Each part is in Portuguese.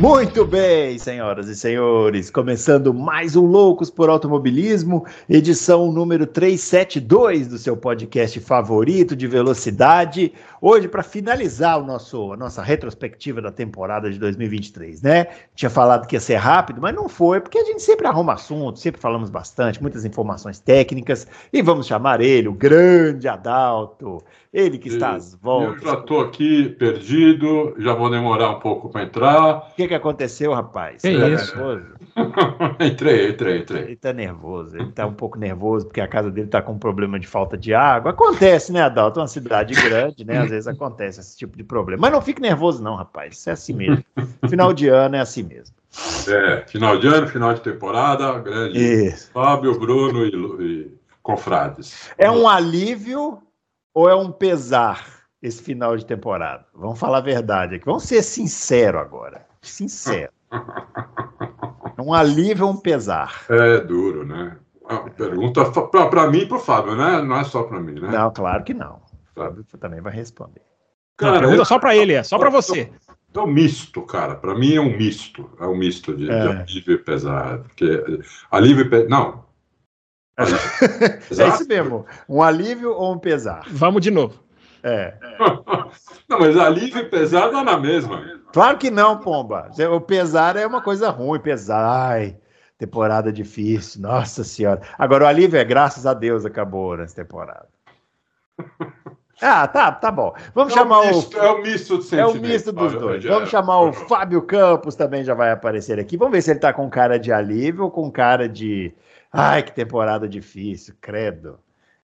Muito bem, senhoras e senhores, começando mais um Loucos por Automobilismo, edição número 372 do seu podcast favorito de velocidade. Hoje, para finalizar o nosso, a nossa retrospectiva da temporada de 2023, né? Tinha falado que ia ser rápido, mas não foi, porque a gente sempre arruma assunto, sempre falamos bastante, muitas informações técnicas, e vamos chamar ele, o grande Adalto. Ele que está às voltas. Eu já estou aqui perdido, já vou demorar um pouco para entrar. O que, que aconteceu, rapaz? Que Você isso? Nervoso? entrei, entrei, entrei. Ele está nervoso, ele está um pouco nervoso porque a casa dele está com um problema de falta de água. Acontece, né, Adalto? É uma cidade grande, né? Às vezes acontece esse tipo de problema. Mas não fique nervoso, não, rapaz. Isso é assim mesmo. Final de ano é assim mesmo. É, final de ano, final de temporada, grande Isso. Fábio, Bruno e, e confrades. É um alívio ou é um pesar esse final de temporada? Vamos falar a verdade aqui. Vamos ser sinceros agora. Sincero. É um alívio ou um pesar? É duro, né? Pergunta para mim e para o Fábio, né? Não é só para mim, né? Não, claro que não. Fábio também vai responder. Não, pergunta só pra ele, é só pra você. É um misto, cara. Para mim é um misto. É um misto de, de É. alívio e pesar. Porque alívio e pesar. Não. É isso mesmo. Um alívio ou um pesar? Vamos de novo. É. Não, mas alívio e pesar dá na mesma. Claro que não, Pomba. O pesar é uma coisa ruim. Pesar. Ai, temporada difícil. Nossa Senhora. Agora, o alívio é graças a Deus acabou nessa temporada. Ah, tá, tá bom. Vamos É chamar um o. misto, é um misto de É o sentimentos, misto dos Fábio dois. Vamos chamar o Fábio Campos também já vai aparecer aqui. Vamos ver se ele tá com cara de alívio ou com cara de. Ai, que temporada difícil, credo.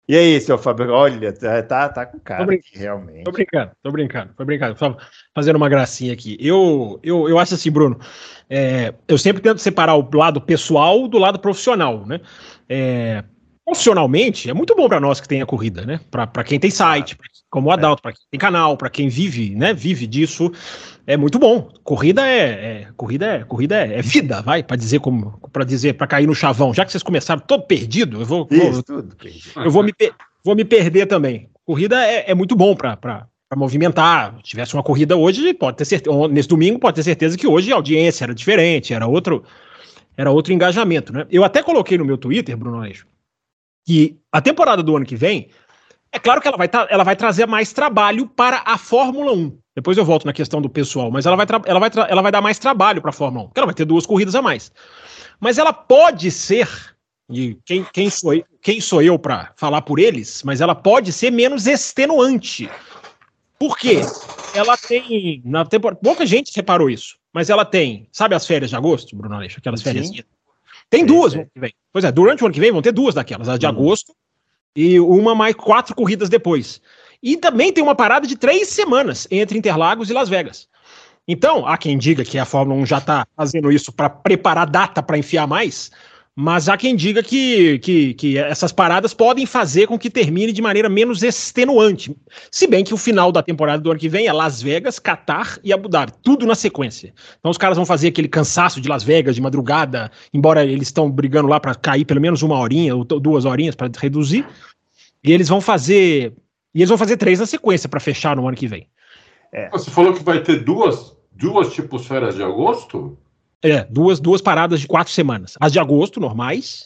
E aí, seu Fábio? Olha, tá, tá, tá com cara Tô aqui, realmente. Tô brincando, tô brincando, tô brincando. Só fazendo uma gracinha aqui. Eu, eu, eu acho assim, Bruno, é, eu sempre tento separar o lado pessoal do lado profissional, né? É, profissionalmente, é muito bom para nós que tem a corrida, né? Para quem tem site, pra- como o Adalto, para quem tem canal, para quem vive, né? Vive disso, é muito bom. Corrida é, é- corrida é, corrida é, é vida, vai, para dizer como, para dizer, para cair no chavão. Já que vocês começaram todo perdido, eu vou, vou- Isso, tudo. perdi. eu vou me, vou me perder também. Corrida é, é muito bom para movimentar. Se tivesse uma corrida hoje, pode ter certeza. Nesse domingo, pode ter certeza que hoje a audiência era diferente, era outro, era outro engajamento. Né? Eu até coloquei no meu Twitter, Bruno Aleixo, que a temporada do ano que vem, é claro que ela vai, tra- ela vai trazer mais trabalho para a Fórmula 1. Depois eu volto na questão do pessoal, mas ela vai, ela vai, ela vai dar mais trabalho para a Fórmula 1, porque ela vai ter duas corridas a mais. Mas ela pode ser e quem, quem sou eu, quem sou eu para falar por eles, mas ela pode ser menos extenuante. Por quê? Ela tem. Na temporada, pouca gente reparou isso, mas ela tem. Sabe as férias de agosto, Bruno Aleixo? Aquelas férias. Tem Sei, duas sei. no ano que vem. Pois é, durante o ano que vem vão ter duas daquelas, as de Hum. agosto e uma mais quatro corridas depois. E também tem uma parada de três semanas entre Interlagos e Las Vegas. Então, há quem diga que a Fórmula 1 já está fazendo isso para preparar data para enfiar mais, mas há quem diga que, que, que essas paradas podem fazer com que termine de maneira menos extenuante. Se bem que o final da temporada do ano que vem é Las Vegas, Qatar e Abu Dhabi, tudo na sequência. Então os caras vão fazer aquele cansaço de Las Vegas de madrugada, embora eles estão brigando lá para cair pelo menos uma horinha ou duas horinhas para reduzir. E eles vão fazer. E eles vão fazer três na sequência para fechar no ano que vem. Você falou que vai ter duas, duas tipos férias de agosto? É, duas, duas paradas de quatro semanas. As de agosto, normais,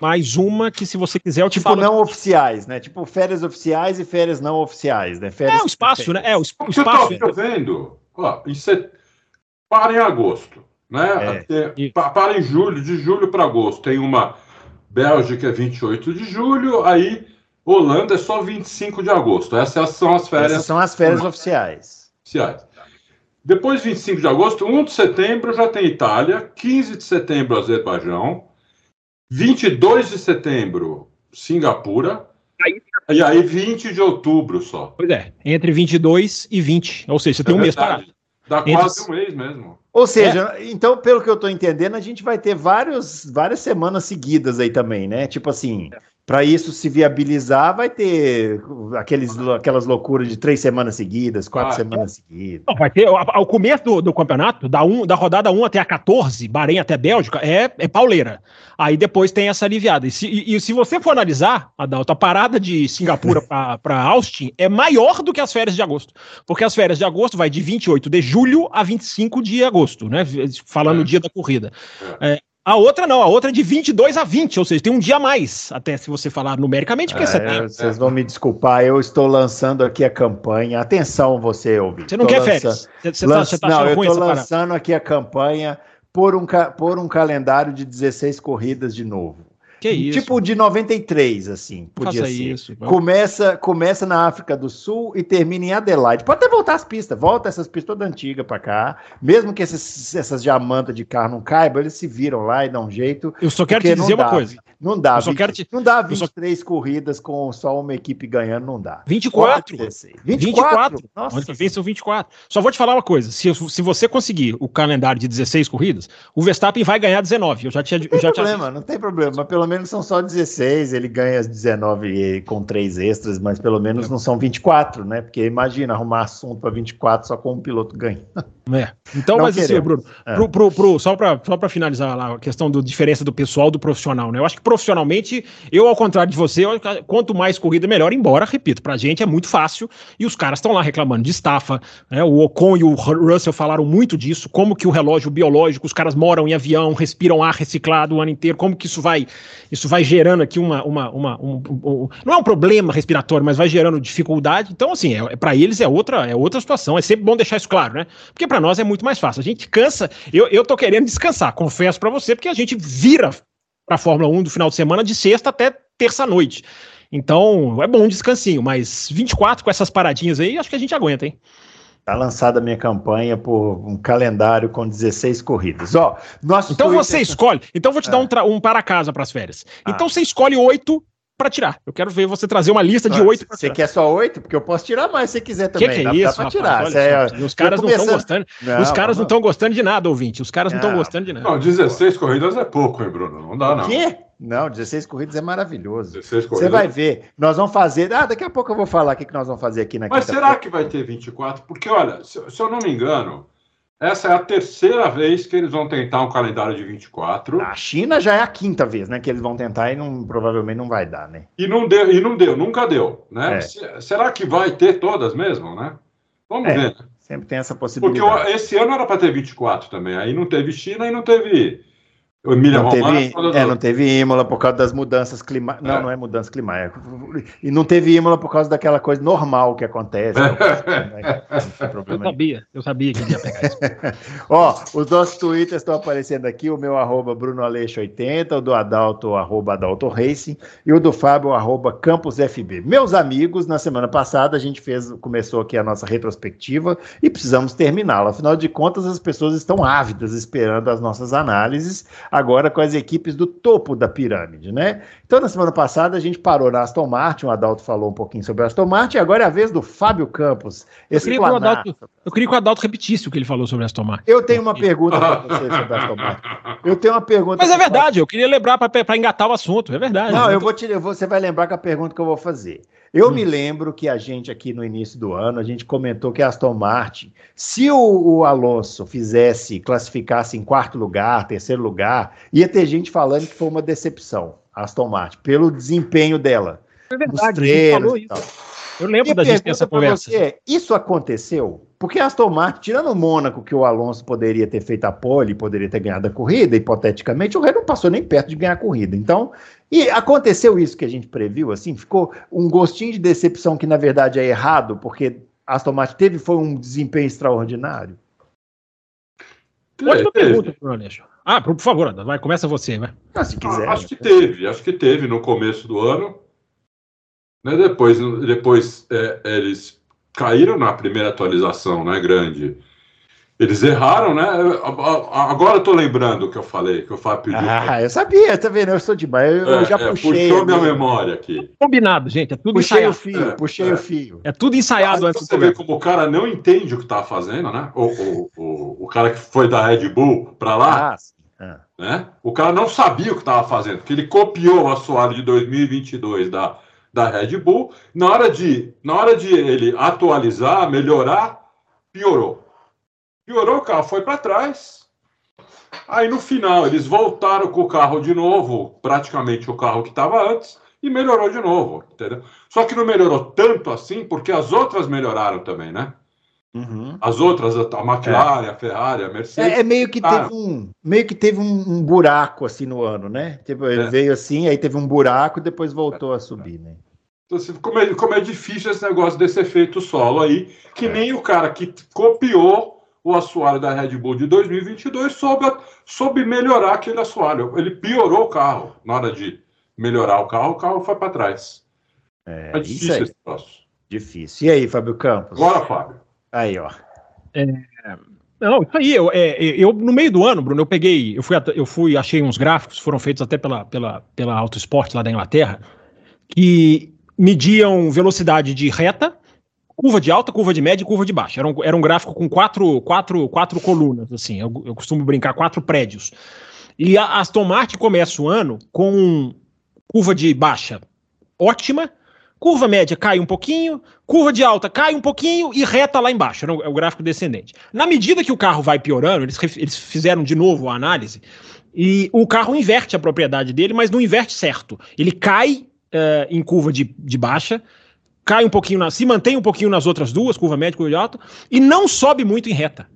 mais uma que, se você quiser, eu te Tipo, falo. não oficiais, né? Tipo, férias oficiais e férias não oficiais, né? Férias... É o espaço, né? É, o, es- o Você espaço. está vendo? Ó, em set... Para em agosto, né? É. Até- Para em julho, de julho para agosto. Tem uma Bélgica, é 28 de julho, aí Holanda é só 25 de agosto. Essas são as férias Essas são as férias oficiais. oficiais. Depois, 25 de agosto, 1 de setembro já tem Itália, 15 de setembro, Azerbaijão, 22 de setembro, Singapura, Aí- e aí 20 de outubro só. Pois é, entre 22 e 20. Ou seja, você tem É um mês parado. Dá Entre- quase um mês mesmo. Ou seja, então, pelo que eu tô entendendo, a gente vai ter vários, várias semanas seguidas aí também, né? Tipo assim, para isso se viabilizar, vai ter aqueles, aquelas loucuras de três semanas seguidas, quatro ah, semanas é. seguidas. Não, vai ter, ao começo do, do, campeonato, da, um, da rodada 1 até a 14, Bahrein até Bélgica, é, é pauleira. Aí depois tem essa aliviada. E se, e, e se você for analisar, Adalto, a parada de Singapura para Austin é maior do que as férias de agosto. Porque as férias de agosto vai de 28 de julho a 25 de agosto, né? Falando é. o dia da corrida. É. é a outra não, a outra é de 22 a 20, ou seja, tem um dia a mais, até se você falar numericamente, porque você tem. Vocês vão me desculpar, eu estou lançando aqui a campanha. Atenção, você ouvir. Você não quer férias? Você, Lança... tá, tá não, eu estou lançando aqui a campanha por um, por um calendário de 16 corridas de novo. Que isso? Tipo de 93, assim, podia Faça ser. Isso, começa, começa na África do Sul e termina em Adelaide. Pode até voltar as pistas, volta essas pistas toda antiga para cá. Mesmo que esses, essas diamantas de carro não caibam, eles se viram lá e dão um jeito. Eu só quero te dizer uma coisa. Não dá. 20, te... Não dá 23 só... corridas com só uma equipe ganhando, não dá. 24. 24. 24. Nossa. Vem são 24. Só vou te falar uma coisa. Se, se você conseguir o calendário de 16 corridas, o Verstappen vai ganhar 19. Eu já tinha. Não tem já problema, tinha... não tem problema. Mas pelo menos são só 16. Ele ganha as 19 com três extras, mas pelo menos é. não são 24, né? Porque imagina arrumar assunto para 24 só com um piloto ganha. É. Então, não mas assim, Bruno, é. pro, pro, pro, só para só finalizar lá a questão da diferença do pessoal do profissional, né? Eu acho que profissionalmente, eu, ao contrário de você, quanto mais corrida, melhor, embora, repito, pra gente é muito fácil e os caras estão lá reclamando de estafa, né? O Ocon e o Russell falaram muito disso, como que o relógio biológico, os caras moram em avião, respiram ar reciclado o ano inteiro, como que isso vai, isso vai gerando aqui uma, uma, uma um, um, não é um problema respiratório, mas vai gerando dificuldade. Então, assim, é para eles é outra, é outra situação. É sempre bom deixar isso claro, né? Porque para nós é muito mais fácil. A gente cansa. Eu, eu tô querendo descansar, confesso para você, porque a gente vira para a Fórmula 1 do final de semana de sexta até terça-noite. Então, é bom um descansinho, mas 24 com essas paradinhas aí, acho que a gente aguenta, hein? Tá lançada a minha campanha por um calendário com 16 corridas. Ó, nosso então Twitter... você escolhe. Então vou te dar é. um, um para casa para as férias. Ah. Então você escolhe oito para tirar. Eu quero ver você trazer uma lista de ah, oito. Você quer só oito? Porque eu posso tirar mais se você quiser também. Que que é isso, dá tirar. Rapaz, é, os caras não estão gostando. Não, os caras não estão gostando de nada, ouvinte. Os caras não estão gostando de nada. Não, 16 corridas é pouco, hein, Bruno? Não dá, não. O quê? Não, 16 corridas é maravilhoso. 16 corridas. Você vai ver. Nós vamos fazer. Ah, daqui a pouco eu vou falar o que nós vamos fazer aqui na Mas será que vai ter 24? Porque, olha, se, se eu não me engano, essa é a terceira vez que eles vão tentar um calendário de 24. A China já é a quinta vez, né? Que eles vão tentar e não, provavelmente não vai dar, né? E não deu, e não deu, nunca deu, né? É. Será que vai ter todas mesmo, né? Vamos é, ver. Sempre tem essa possibilidade. Porque esse ano era para ter 24 também. Aí não teve China e não teve Emília não teve, é, não teve Imola por causa das mudanças climáticas. Não, é. não é mudança climática. E não teve Imola por causa daquela coisa normal que acontece. né? eu sabia, eu sabia que ia pegar isso. Ó, os nossos twitters estão aparecendo aqui, o meu arroba BrunoAleixo80, o do Adalto, arroba Adalto Racing, e o do Fábio, arroba CampusFB. Meus amigos, na semana passada a gente fez, começou aqui a nossa retrospectiva e precisamos terminá-la. Afinal de contas, as pessoas estão ávidas esperando as nossas análises agora com as equipes do topo da pirâmide, né? Então, na semana passada, a gente parou na Aston Martin, o Adalto falou um pouquinho sobre a Aston Martin, e agora é a vez do Fábio Campos. Eu queria, que o Adalto, eu queria que o Adalto repetisse o que ele falou sobre a Aston Martin. Eu tenho uma pergunta para você sobre a Aston Martin. Eu tenho uma pergunta. Mas é verdade, eu queria lembrar para engatar o assunto, é verdade. Não, eu vou te, você vai lembrar com a pergunta que eu vou fazer. Eu hum. me lembro que a gente aqui no início do ano, a gente comentou que a Aston Martin, se o, o, Alonso fizesse, classificasse em quarto lugar, terceiro lugar, ia ter gente falando que foi uma decepção, a Aston Martin, pelo desempenho dela. É verdade, a gente falou isso. Eu lembro e da gente essa conversa. Você, isso aconteceu? Porque Aston Martin, tirando o Mônaco, que o Alonso poderia ter feito a pole, poderia ter ganhado a corrida, hipoteticamente, o Red não passou nem perto de ganhar a corrida. Então, e aconteceu isso que a gente previu, assim, ficou um gostinho de decepção que na verdade é errado, porque a Aston Martin teve foi um desempenho extraordinário. Ótima pergunta, Aleixo. Ah, por favor, vai, começa você, vai. Ah, se quiser. Ah, acho que teve, acho que teve no começo do ano. Né, depois depois é, eles caíram na primeira atualização, né, grande. Eles erraram, né? Agora eu tô lembrando o que eu falei, que o Fábio pediu. Ah, eu sabia, tá vendo? Eu sou demais. Eu, é, eu já é, puxei. Puxou minha memória aqui. Combinado, gente. É tudo puxei ensaiado. o fio, é, puxei o fio. É tudo ensaiado ah, antes então Você vê como o cara não entende o que tá fazendo, né? O, o, o, o cara que foi da Red Bull para lá. Ah, Né? O cara não sabia o que estava fazendo, porque ele copiou o assoalho de 2022 da, da Red Bull. Na hora, de, na hora de ele atualizar, melhorar, piorou. Piorou, o carro foi para trás. Aí no final eles voltaram com o carro de novo, praticamente o carro que estava antes, e melhorou de novo, entendeu? Só que não melhorou tanto assim, porque as outras melhoraram também, né? Uhum. As outras, a McLaren, é. a Ferrari, a Mercedes. É, é meio que teve um meio que teve um, um, buraco assim no ano, né? Tipo, ele é. veio assim, aí teve um buraco e depois voltou a subir, né? Então, assim, como, é, como é difícil esse negócio desse efeito solo aí, que é. nem o cara que copiou o assoalho da Red Bull de 2022 soube, soube melhorar aquele assoalho. Ele piorou o carro na hora de melhorar o carro, o carro foi para trás. É, é difícil esse troço. Difícil. E aí, Fábio Campos? Bora, Fábio. Aí, ó. É, não, isso aí, eu, é, eu, no meio do ano, Bruno, eu peguei, eu fui, eu fui, achei uns gráficos, foram feitos até pela, pela, pela Auto Sport lá da Inglaterra, que mediam velocidade de reta, curva de alta, curva de média e curva de baixa. Era um, era um gráfico com quatro, quatro, quatro colunas, assim, eu, eu costumo brincar, quatro prédios. E a Aston Martin começa o ano com curva de baixa ótima, Curva média cai um pouquinho, curva de alta cai um pouquinho e reta lá embaixo. É o gráfico descendente. Na medida que o carro vai piorando, eles, eles fizeram de novo a análise e o carro inverte a propriedade dele, mas não inverte certo. Ele cai uh, em curva de, de baixa, cai um pouquinho, na, se mantém um pouquinho nas outras duas, curva média e curva de alta, e não sobe muito em reta.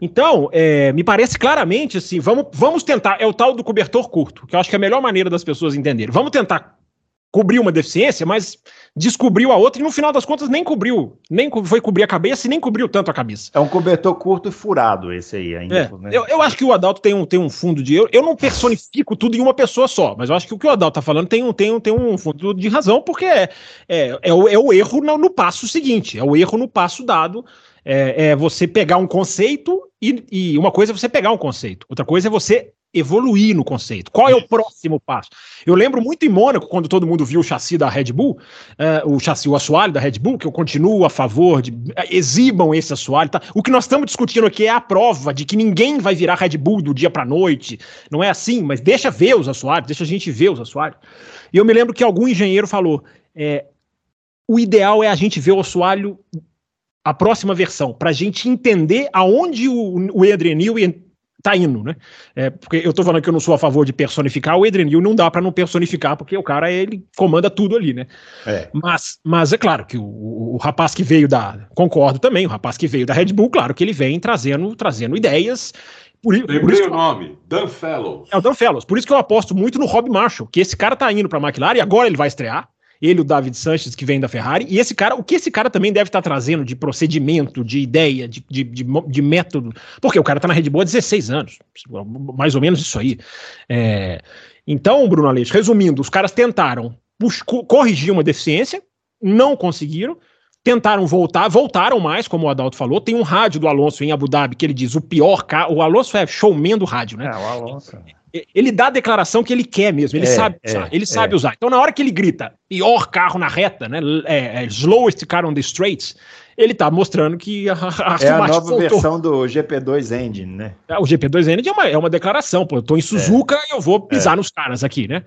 Então, é, me parece claramente assim, vamos, vamos tentar, é o tal do cobertor curto, que eu acho que é a melhor maneira das pessoas entenderem. Vamos tentar cobrir uma deficiência, mas descobriu a outra e no final das contas nem cobriu, nem foi cobrir a cabeça e nem cobriu tanto a cabeça. É um cobertor curto e furado esse aí ainda. É, né? eu, eu, acho que o Adalto tem um, tem um fundo de. Eu, eu não personifico tudo em uma pessoa só, mas eu acho que o que o Adalto tá falando tem um, tem um, tem um fundo de razão, porque é, é, é, o, é o erro no, no passo seguinte, é o erro no passo dado. É, é, você pegar um conceito e, e, uma coisa é você pegar um conceito, outra coisa é você evoluir no conceito. Qual é o próximo passo? Eu lembro muito em Mônaco, quando todo mundo viu o chassi da Red Bull, uh, o chassi, o assoalho da Red Bull, que eu continuo a favor de uh, exibam esse assoalho. Tá? O que nós estamos discutindo aqui é a prova de que ninguém vai virar Red Bull do dia para noite. Não é assim, mas deixa ver os assoalhos, deixa a gente ver os assoalhos. E eu me lembro que algum engenheiro falou: é, o ideal é a gente ver o assoalho a próxima versão, para a gente entender aonde o, o Adrian Newey tá indo, né? É, porque eu tô falando que eu não sou a favor de personificar, o Adrian Newey não dá para não personificar, porque o cara, ele comanda tudo ali, né? É. Mas, mas é claro que o, o, o, rapaz que veio da... Concordo também, o rapaz que veio da Red Bull, claro que ele vem trazendo, trazendo ideias... Por, por isso o nome, Dan Fellows. É o Dan Fellows, por isso que eu aposto muito no Rob Marshall, que esse cara tá indo pra McLaren e agora ele vai estrear, ele, o David Sanches, que vem da Ferrari, e esse cara, o que esse cara também deve estar trazendo de procedimento, de ideia, de, de, de, de método, porque o cara está na Red Bull há 16 anos, mais ou menos isso aí. É, então, Bruno Aleixo, resumindo, os caras tentaram corrigir uma deficiência, não conseguiram, tentaram voltar, voltaram mais, como o Adalto falou. Tem um rádio do Alonso em Abu Dhabi que ele diz o pior carro. O Alonso é showman do rádio, né? É, o Alonso ele dá a declaração que ele quer mesmo, ele é, sabe usar, é, ele sabe é. usar. Então, na hora que ele grita pior carro na reta, né, é, é slowest car on the straights, ele tá mostrando que a, a É a nova voltou. versão do GP2 Engine, né? É, o GP2 Engine é uma, é uma declaração, pô, eu tô em Suzuka e eu vou pisar nos caras aqui, né?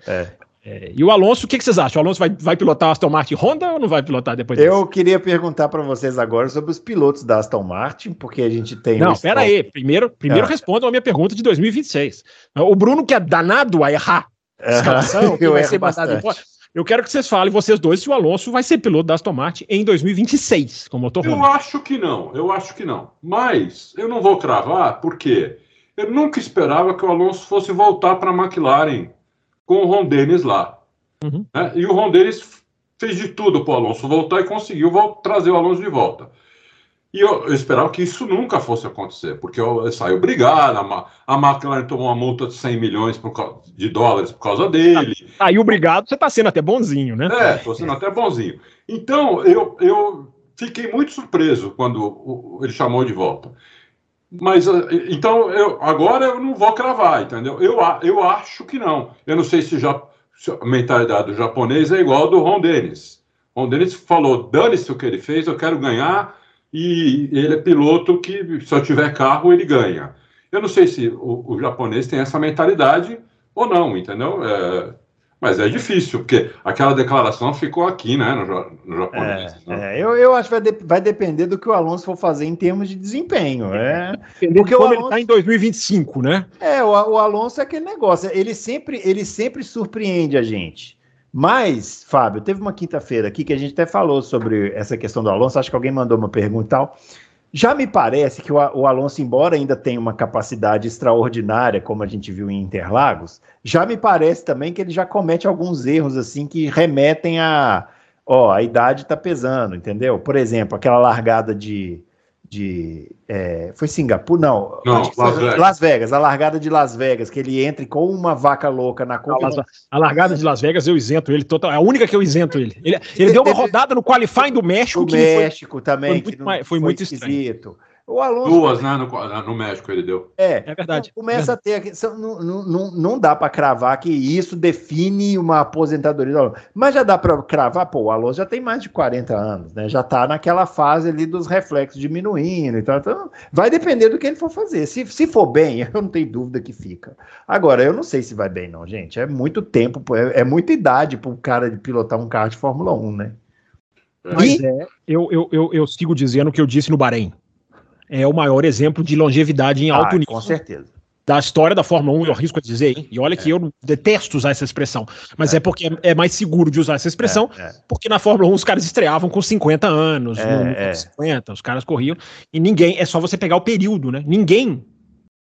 É. É, e o Alonso, o que, que, vocês acham? O Alonso vai, vai pilotar a Aston Martin Honda ou não vai pilotar depois disso? Eu queria perguntar para vocês agora sobre os pilotos da Aston Martin, porque a gente tem. Não, pera aí. Primeiro, primeiro ah. respondam a minha pergunta de 2026. O Bruno, que é danado a errar escalação, que vai ser embora. Eu quero que vocês falem, vocês dois, se o Alonso vai ser piloto da Aston Martin em 2026, com motor Eu acho que não, eu acho que não. Mas eu não vou cravar, porque eu nunca esperava que o Alonso fosse voltar para a McLaren com o Ron Dennis lá. Uhum. Né? E o Ron Dennis fez de tudo para o Alonso voltar e conseguiu trazer o Alonso de volta. E eu, eu, esperava que isso nunca fosse acontecer, porque eu, eu saiu brigado, a, a McLaren tomou uma multa de 100 milhões por, de dólares por causa dele. Aí, obrigado, você está sendo até bonzinho, né? É, estou sendo até bonzinho. Então, eu, eu fiquei muito surpreso quando ele chamou de volta. Mas ah, então eu, agora eu não vou cravar, entendeu? Eu, eu acho que não. Eu não sei se, já, se a mentalidade do japonês é igual ao do Ron Dennis. Ron Dennis falou: dane-se o que ele fez, eu quero ganhar, e ele é piloto que, se eu tiver carro, ele ganha. Eu não sei se o, o japonês tem essa mentalidade ou não, entendeu? É, mas é difícil, porque aquela declaração ficou aqui, né, no, no japonês. É, né? é, eu, eu acho que vai, de, vai, depender do que o Alonso for fazer em termos de desempenho. É, Dependendo porque como Alonso, ele está em 2025, né? É, o, o Alonso é aquele negócio, ele sempre, ele sempre surpreende a gente. Mas, Fábio, teve uma quinta-feira aqui que a gente até falou sobre essa questão do Alonso, acho que alguém mandou uma pergunta e tal. Já me parece que o, Alonso, embora ainda tenha uma capacidade extraordinária, como a gente viu em Interlagos, já me parece também que ele já comete alguns erros assim que remetem a, ó, a idade está pesando, entendeu? Por exemplo, aquela largada de de. É, foi Singapura? Não, Não Las, Vegas. Las Vegas. a largada de Las Vegas, que ele entra com uma vaca louca na Copa. A, largada de Las Vegas eu isento ele total. É a única que eu isento ele. Ele, ele deu uma rodada no qualifying do México. Do México foi, também. Foi muito, foi foi muito esquisito. Estranho. O Alonso. Duas, né? No, no, México ele deu. É, é verdade. Então começa é. a ter. Não, não, não dá para cravar que isso define uma aposentadoria do Alonso. Mas já dá para cravar, pô, o Alonso já tem mais de 40 anos, né? Já tá naquela fase ali dos reflexos diminuindo. Então, então vai depender do que ele for fazer. Se, se for bem, eu não tenho dúvida que fica. Agora, eu não sei se vai bem, não, gente. É muito tempo, é, é muita idade para o cara de pilotar um carro de Fórmula 1, né? Mas e... é, eu, eu, eu, eu sigo dizendo o que eu disse no Bahrein é o maior exemplo de longevidade em alto ah, nível. Com certeza. Da história da Fórmula 1, eu arrisco a dizer, hein? E olha que é. eu detesto usar essa expressão, mas é, é porque é, mais seguro de usar essa expressão, é, é. porque na Fórmula 1 os caras estreavam com 50 anos, é, no, 50, os caras corriam, e ninguém, é só você pegar o período, né? Ninguém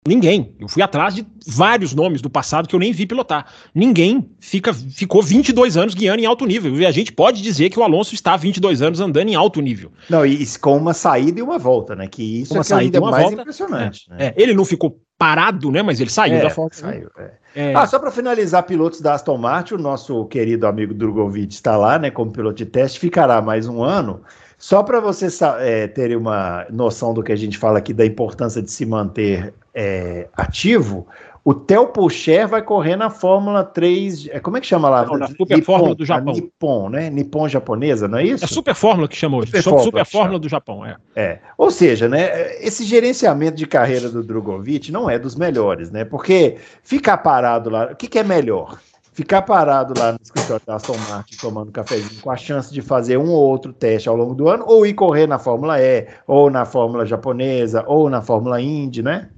Ninguém. Eu fui atrás de vários nomes do passado que eu nem vi pilotar. Ninguém fica, ficou 22 anos guiando em alto nível. E a gente pode dizer que o Alonso está 22 anos andando em alto nível. Não, e com uma saída e uma volta, né? Que isso uma é saída ainda uma mais volta, impressionante. É, né? é, ele não ficou parado, né? Mas ele saiu é, da Fórmula saiu, é. É. Ah, só para finalizar, pilotos da Aston Martin, o nosso querido amigo Drogovic está lá, né? Como piloto de teste, ficará mais um ano. Só para vocês é, terem uma noção do que a gente fala aqui da importância de se manter é, ativo, o Theo Pocher vai correr na Fórmula 3. É, como é que chama lá? Não, na Super Nippon, Fórmula do Japão. Nippon, né? Nippon japonesa, não é isso? É Super Fórmula que chamou. Super, Super, Super Fórmula do Japão, é. é. Ou seja, né? Esse gerenciamento de carreira do Drogovic não é dos melhores, né? Porque ficar parado lá. O que, que é melhor? Ficar parado lá no escritório da Aston Martin tomando cafezinho com a chance de fazer um ou outro teste ao longo do ano, ou ir correr na Fórmula E, ou na Fórmula japonesa, ou na Fórmula Indy, né?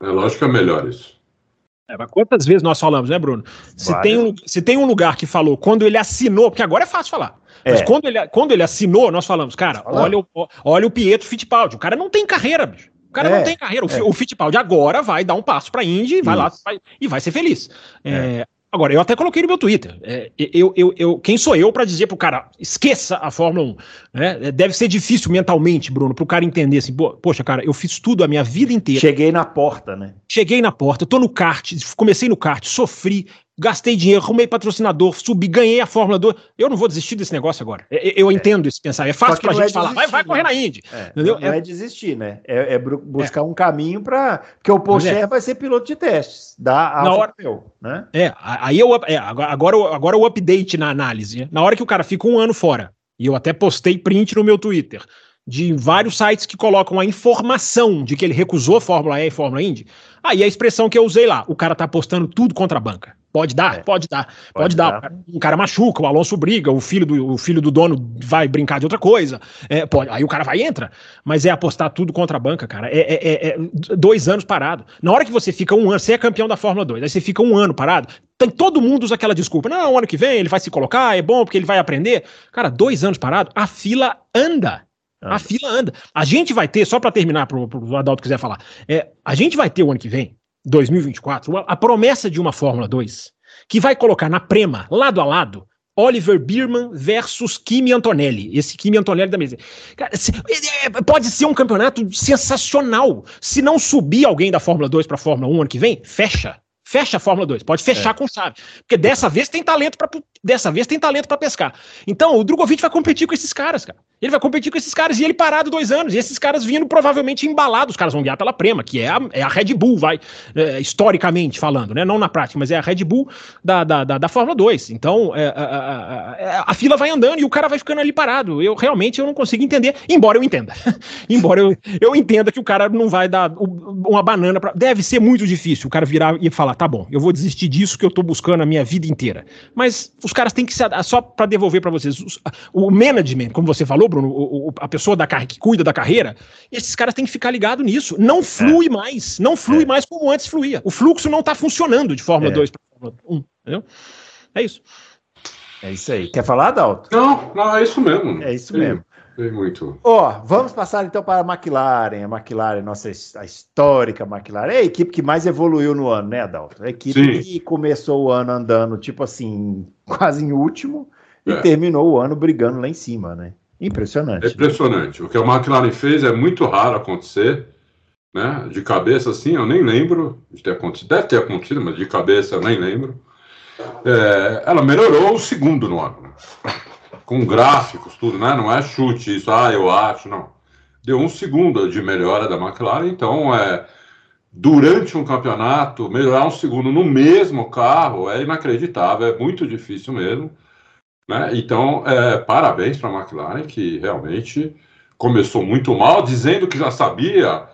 É lógico que é melhor isso. É, mas quantas vezes nós falamos, né, Bruno? Se tem, um, se tem um lugar que falou, quando ele assinou, porque agora é fácil falar, é. mas quando ele, quando ele assinou, nós falamos, cara, olha o, olha o Pietro Fittipaldi, o cara não tem carreira, bicho. O cara é, não tem carreira. O, é. o Fittipaldi agora vai dar um passo para a Indy, vai lá vai, e vai ser feliz. É. Agora, eu até coloquei no meu Twitter. É, eu, eu, eu, quem sou eu para dizer pro cara, esqueça a Fórmula 1? Né? É, deve ser difícil mentalmente, Bruno, pro cara entender assim, poxa, cara, eu fiz tudo a minha vida inteira. Cheguei na porta, né? Cheguei na porta, tô no kart, comecei no kart, sofri, gastei dinheiro, arrumei patrocinador, subi, ganhei a Fórmula 2. Eu não vou desistir desse negócio agora. Eu, é. entendo esse pensar. É fácil pra gente é falar, vai, vai correr na Indy. É, entendeu? Não, é, desistir, né? É, é buscar um caminho para. Porque o Pocher vai ser piloto de testes da na hora, meu, né? É, aí eu. agora, agora o update na análise. Né? Na hora que o cara fica um ano fora, e eu até postei print no meu Twitter de vários sites que colocam a informação de que ele recusou a Fórmula E e Fórmula Indy. Aí a expressão que eu usei lá, o cara tá apostando tudo contra a banca. Pode dar? É. Pode dar. Pode, pode dar. dar. Um cara machuca, o Alonso briga, o filho do, o filho do dono vai brincar de outra coisa. É, pode, aí o cara vai e entra. Mas é apostar tudo contra a banca, cara. É, é, é, é dois anos parado. Na hora que você fica um ano, você é campeão da Fórmula 2, aí você fica um ano parado, tem, todo mundo usa aquela desculpa. Não, ano que vem ele vai se colocar, é bom porque ele vai aprender. Cara, dois anos parado, a fila anda. A fila anda. A gente vai ter, só para terminar, para o Adalto quiser falar, é, a gente vai ter o ano que vem, 2024, a promessa de uma Fórmula 2 que vai colocar na prema, lado a lado, Oliver Bierman versus Kimi Antonelli. Esse Kimi Antonelli da mesa. Cara, se, é, é, pode ser um campeonato sensacional. Se não subir alguém da Fórmula 2 para a Fórmula 1 ano que vem, fecha. Fecha a Fórmula 2, pode fechar é. com chave. Porque dessa vez tem talento para dessa vez tem talento para pescar. Então, o Drogovic vai competir com esses caras, cara. Ele vai competir com esses caras e ele parado dois anos. E esses caras vindo provavelmente embalados. Os caras vão guiar pela Prema, que é a, é a Red Bull, vai, é, historicamente falando, né? Não na prática, mas é a Red Bull da, da, da, da Fórmula 2. Então, é, a, a, a, a, fila vai andando e o cara vai ficando ali parado. Eu realmente eu não consigo entender, embora eu entenda. embora eu, eu entenda que o cara não vai dar uma banana para. Deve ser muito difícil o cara virar e falar: tá bom, eu vou desistir disso que eu tô buscando a minha vida inteira. Mas os caras têm que se. Só para devolver para vocês, o management, como você falou, Bruno, o, o, a pessoa da que cuida da carreira, esses caras têm que ficar ligado nisso. Não flui é. mais, não flui é. mais como antes fluía. O fluxo não está funcionando de Fórmula é. 2 para Fórmula 1, entendeu? É isso. É isso aí. Quer falar, Dalton? Não, não, é isso mesmo. É isso mesmo. Muito. Ó, vamos passar então para a McLaren. A McLaren, nossa a histórica McLaren. É a equipe que mais evoluiu no ano, né, Adalto? A equipe Sim. que começou o ano andando, tipo assim, quase em último e é. terminou o ano brigando lá em cima, né? Impressionante. É impressionante. O que a McLaren fez é muito raro acontecer. Né? De cabeça, assim, eu nem lembro de ter acontecido. Deve ter acontecido, mas de cabeça eu nem lembro. É, ela melhorou o segundo no ano com gráficos, tudo, né? Não é chute isso, ah, eu acho, não. Deu um segundo de melhora da McLaren, então é durante um campeonato melhorar um segundo no mesmo carro é inacreditável, é muito difícil mesmo. Né? Então, é, parabéns para a McLaren, que realmente começou muito mal, dizendo que já sabia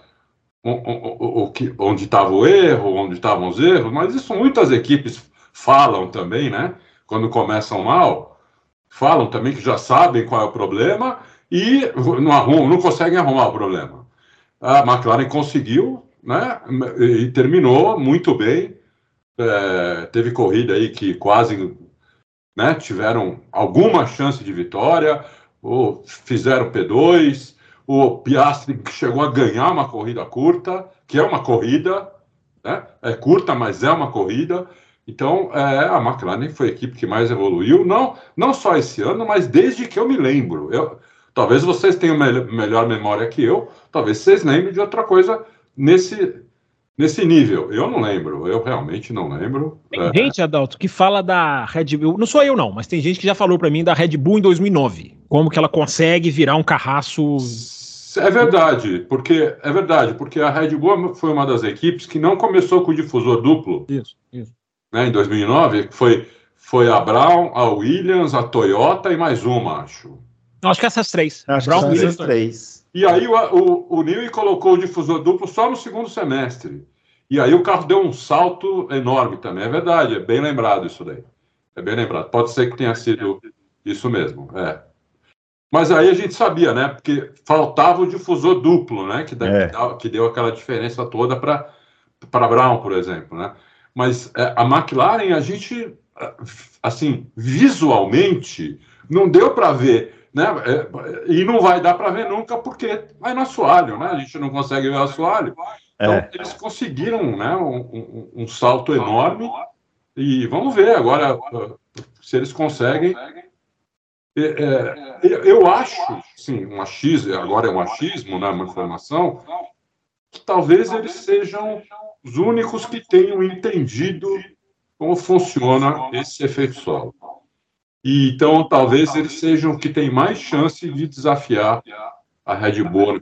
o, o, o, que, onde estava o erro, onde estavam os erros, mas isso muitas equipes falam também, né? Quando começam mal falam também que já sabem qual é o problema e não, arrumam, não conseguem arrumar o problema. A McLaren conseguiu, né? E terminou muito bem. É, teve corrida aí que quase né, tiveram alguma chance de vitória, ou fizeram P2, o Piastri chegou a ganhar uma corrida curta, que é uma corrida, né, é curta, mas é uma corrida, então, é, a McLaren foi a equipe que mais evoluiu, não, não só esse ano, mas desde que eu me lembro. Eu, talvez vocês tenham me melhor memória que eu, talvez vocês lembrem de outra coisa nesse, nesse nível. Eu não lembro, eu realmente não lembro. Tem é... gente, Adalto, que fala da Red Bull, não sou eu não, mas tem gente que já falou para mim da Red Bull em 2009, como que ela consegue virar um carraço... É verdade, porque é verdade, porque a Red Bull foi uma das equipes que não começou com o difusor duplo. Isso, isso né, em 2009, foi, foi a Brown, a Williams, a Toyota e mais uma, acho. Acho que essas três. Acho Brown, que essas três. E aí o, o, o Newey colocou o difusor duplo só no segundo semestre. E aí o carro deu um salto enorme também. É verdade, é bem lembrado isso daí. É bem lembrado. Pode ser que tenha sido isso mesmo. É. Mas aí a gente sabia, né? Porque faltava o difusor duplo, né? Que, é. que deu aquela diferença toda para Brown, por exemplo, né? Mas é, a McLaren, a gente, assim, visualmente, não deu para ver, né? É, e não vai dar para ver nunca, porque vai no assoalho, né? A gente não consegue ver o assoalho. Então, é. eles conseguiram né, um, um, um, salto enorme. E vamos ver agora se eles conseguem. É, é, eu acho, sim, um achismo, agora é um achismo, né, uma informação, talvez eles sejam os únicos que tenham entendido como funciona esse efeito solo. E, então, talvez eles sejam que têm mais chance de desafiar a Red Bull.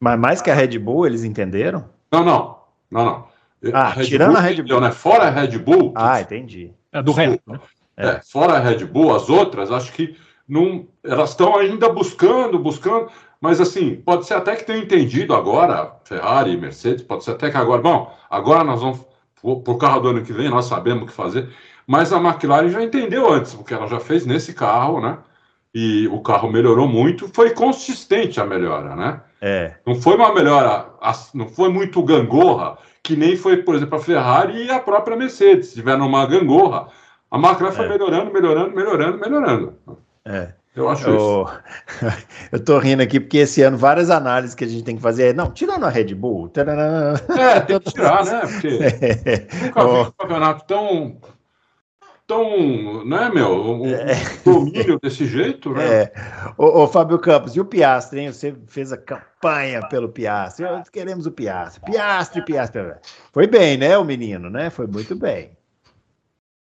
Mas mais que a Red Bull, eles entenderam? Não, não. Não, não. Ah, a tirando Bull, a Red Bull. Né? Fora a Red Bull. Ah, entendi. É do resto. Né? É. é. fora a Red Bull, as outras, acho que não, elas estão ainda buscando, buscando. Mas assim, pode ser até que tenham entendido agora, Ferrari, Mercedes, pode ser até que agora, bom, agora nós vamos, para o carro do ano que vem, nós sabemos o que fazer. Mas a McLaren já entendeu antes, porque ela já fez nesse carro, né? E o carro melhorou muito, foi consistente a melhora, né? É. Não foi uma melhora, não foi muito gangorra, que nem foi, por exemplo, a Ferrari e a própria Mercedes, tiveram uma gangorra. A McLaren é. foi melhorando, melhorando, melhorando, melhorando. É. Eu acho eu, isso. Eu tô rindo aqui porque esse ano várias análises que a gente tem que fazer é, não, tirando a Red Bull. Taranã. É, tem que tirar, né? Porque é. nunca vi um campeonato tão tão, né, meu, um é. domínio desse jeito, né? É. Ô, ô, Fábio Campos, e o Piastre, hein? Você fez a campanha pelo Piastre. Queremos o Piastre. Piastre, Piastre. Foi bem, né, o menino, né? Foi muito bem.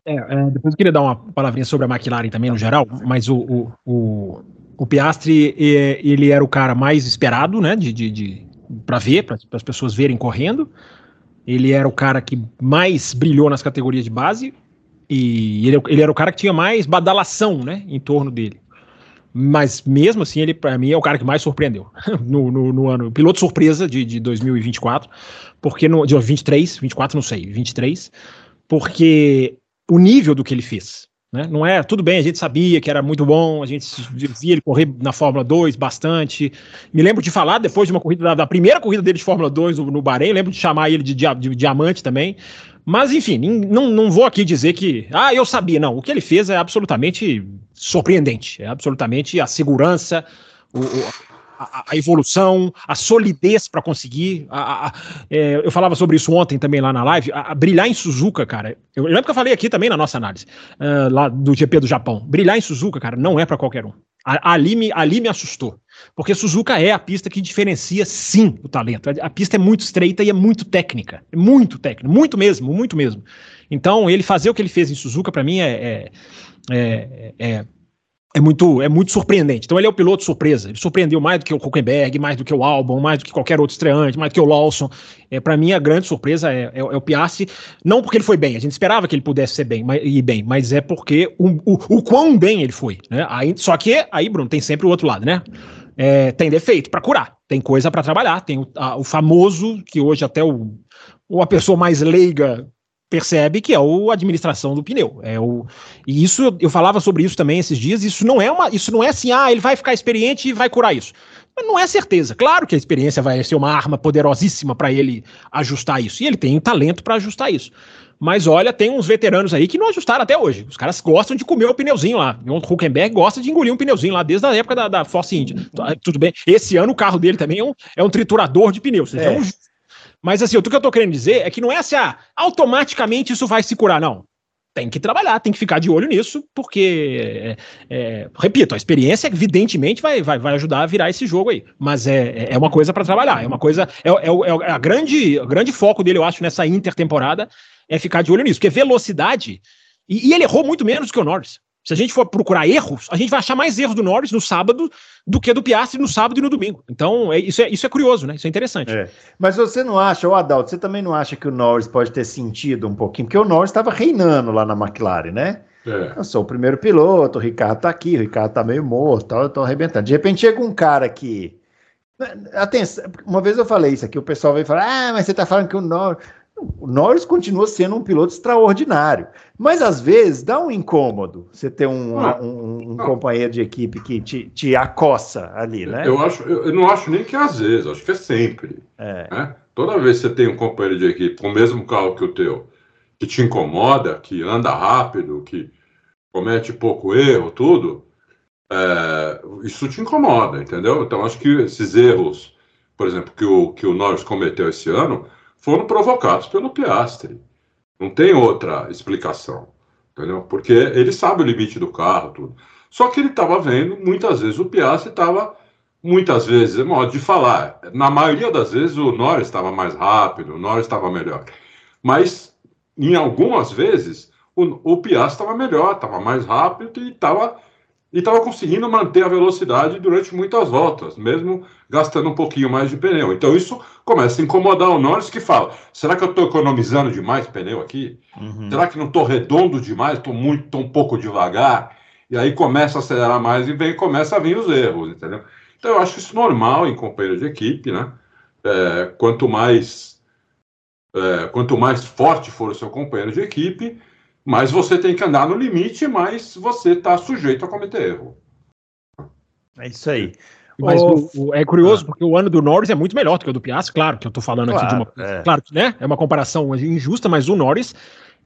É, é, depois eu queria dar uma palavrinha sobre a McLaren também, no geral, mas o, o, o, o Piastri, ele era o cara mais esperado, né, de, de, de para ver, para as pessoas verem correndo. Ele era o cara que mais brilhou nas categorias de base e ele, ele era o cara que tinha mais badalação, né, em torno dele. Mas mesmo assim, ele para mim é o cara que mais surpreendeu no, no, no ano. Piloto surpresa de, de 2024, porque no, de 23, 24 não sei, 23, porque o nível do que ele fez. Né? Não é, tudo bem, a gente sabia que era muito bom, a gente via ele correr na Fórmula 2 bastante. Me lembro de falar, depois de uma corrida, da, da primeira corrida dele de Fórmula 2 no, Bahrein, lembro de chamar ele de, de, de diamante também. Mas, enfim, não, não vou aqui dizer que. Ah, eu sabia. Não, o que ele fez é absolutamente surpreendente. É absolutamente a segurança, o, a, evolução, a solidez para conseguir. A, a, é, eu falava sobre isso ontem também lá na live. A, brilhar em Suzuka, cara. Eu, eu, lembro que eu falei aqui também na nossa análise, uh, lá do GP do Japão. Brilhar em Suzuka, cara, não é para qualquer um. ali, me, ali me assustou. Porque Suzuka é a pista que diferencia, sim, o talento. A pista é muito estreita e é muito técnica. É muito técnica. Muito mesmo, muito mesmo. Então, ele fazer o que ele fez em Suzuka, para mim, é, é, é, é muito, é muito surpreendente. Então ele é o piloto surpresa. Ele surpreendeu mais do que o Huckenberg, mais do que o Albon, mais do que qualquer outro estreante, mais do que o Lawson. É, para mim, a grande surpresa é, é, é, o Piastri. Não porque ele foi bem, a gente esperava que ele pudesse ser bem, mas, ir bem, mas é porque o, o, o quão bem ele foi. Né? Aí, só que aí, Bruno, tem sempre o outro lado, né? É, tem defeito para curar, tem coisa para trabalhar, tem o, a, o famoso, que hoje até o, a pessoa mais leiga percebe que é a administração do pneu. É o, e isso eu falava sobre isso também esses dias. Isso não é uma, isso não é assim, ah, ele vai ficar experiente e vai curar isso. Mas não é certeza. Claro que a experiência vai ser uma arma poderosíssima para ele ajustar isso. E ele tem talento para ajustar isso. Mas olha, tem uns veteranos aí que não ajustaram até hoje. Os caras gostam de comer o pneuzinho lá. O Huckenberg gosta de engolir um pneuzinho lá, desde a época da, da Force India. Tudo bem. Esse ano o carro dele também é um, é um triturador de pneus. É. um mas assim, o que eu tô querendo dizer é que não é assim, ah, automaticamente isso vai se curar, não. Tem que trabalhar, tem que ficar de olho nisso, porque, é, é, repito, a experiência evidentemente vai, vai, vai ajudar a virar esse jogo aí. Mas é, é, é uma coisa para trabalhar, é uma coisa. É, é, é, a grande, o grande foco dele, eu acho, nessa intertemporada é ficar de olho nisso, porque velocidade. E, e ele errou muito menos que o Norris. Se a gente for procurar erros, a gente vai achar mais erros do Norris no sábado do que do Piastri no sábado e no domingo. Então, é, isso, é, isso é curioso, né? Isso é interessante. É. Mas você não acha, o Adalto, você também não acha que o Norris pode ter sentido um pouquinho? Porque o Norris estava reinando lá na McLaren, né? É. Eu sou o primeiro piloto, o Ricardo tá aqui, o Ricardo tá meio morto, eu tô arrebentando. De repente chega um cara que. Atenção, uma vez eu falei isso aqui, o pessoal veio falar: ah, mas você tá falando que o Norris. O Norris continua sendo um piloto extraordinário, mas às vezes dá um incômodo você ter um, um, um companheiro de equipe que te, te acossa ali, né? Eu, acho, eu, não acho nem que às vezes, acho que é sempre. É. Né? Toda vez que você tem um companheiro de equipe com o mesmo carro que o teu, que te incomoda, que anda rápido, que comete pouco erro, tudo, é, isso te incomoda, entendeu? Então acho que esses erros, por exemplo, que o, que o Norris cometeu esse ano foram provocados pelo Piastri. Não tem outra explicação, entendeu? Porque ele sabe o limite do carro, tudo. Só que ele estava vendo, muitas vezes o Piastri estava, muitas vezes, é modo de falar, na maioria das vezes o Norris estava mais rápido, o Norris estava melhor. Mas, em algumas vezes, o, o Piastri estava melhor, estava mais rápido e estava e estava conseguindo manter a velocidade durante muitas voltas, mesmo gastando um pouquinho mais de pneu. Então isso começa a incomodar o Norris que fala: será que eu estou economizando demais pneu aqui? Uhum. Será que não estou redondo demais? Estou muito, tô um pouco devagar? E aí começa a acelerar mais e vem começa a vir os erros, entendeu? Então eu acho isso normal em companheiro de equipe, né? É, quanto mais é, quanto mais forte for o seu companheiro de equipe, mas você tem que andar no limite, mas você está sujeito a cometer erro. É isso aí. Mas o, o, é curioso, ah. porque o ano do Norris é muito melhor do que o do Piastri, claro que eu estou falando claro, aqui de uma. É. Claro que né, é uma comparação injusta, mas o Norris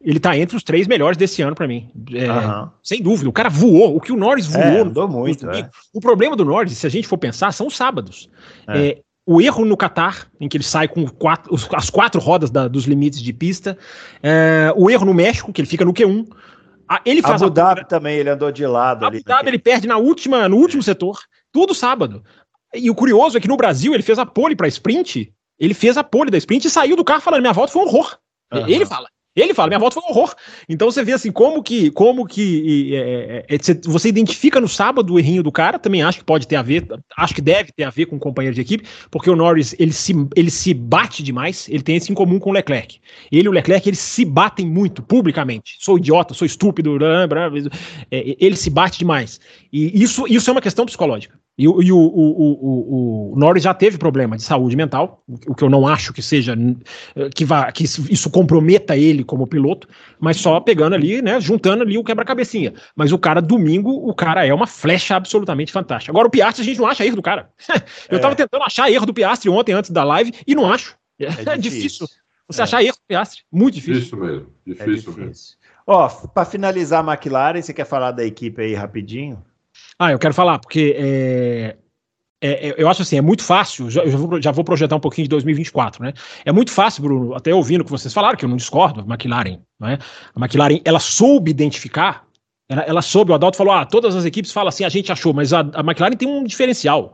ele está entre os três melhores desse ano para mim. É, uhum. Sem dúvida. O cara voou. O que o Norris voou. É, andou muito. É. O problema do Norris, se a gente for pensar, são os sábados. É. o erro no Qatar, em que ele sai com quatro, as quatro rodas da, dos limites de pista, é, o erro no México, que ele fica no Q1. A, ele faz Abu Dhabi a, também, ele andou de lado Abu Dhabi ele perde na última, no último setor, tudo sábado. E o curioso é que no Brasil ele fez a pole para sprint, ele fez a pole da sprint e saiu do carro falando: minha volta foi um horror. Uhum. Ele fala. Ele fala, minha volta foi um horror. Então você vê assim, como que, como que é, é, é você identifica no sábado o errinho do cara, também acho que pode ter a ver, acho que deve ter a ver com o companheiro de equipe, porque o Norris, ele se, ele se bate demais, ele tem isso em comum com o Leclerc. Ele e o Leclerc, eles se batem muito, publicamente. Sou idiota, sou estúpido, é, ele se bate demais. E isso, isso é uma questão psicológica. E, e o, o, o, o, Norris já teve problema de saúde mental, o que eu não acho que seja que, vá, que isso comprometa ele como piloto, mas só pegando ali, né, juntando ali o quebra-cabecinha. Mas o cara, domingo, o cara é uma flecha absolutamente fantástica. Agora, o Piastri, a gente não acha erro do cara. eu é. tava tentando achar erro do Piastri ontem, antes da live, e não acho. É, é difícil. Você é. achar erro do Piastri. Muito difícil. Difícil mesmo. Difícil, é difícil. mesmo. Ó, para finalizar a McLaren, você quer falar da equipe aí rapidinho? Ah, eu quero falar, porque é, é, é, eu acho assim, é muito fácil, já, já vou, já vou, projetar um pouquinho de 2024, né? É muito fácil, Bruno, até ouvindo o que vocês falaram, que eu não discordo, a McLaren, né? A McLaren, ela soube identificar, ela, ela soube, o Adalto falou, ah, todas as equipes falam assim, a gente achou, mas a, a McLaren tem um diferencial,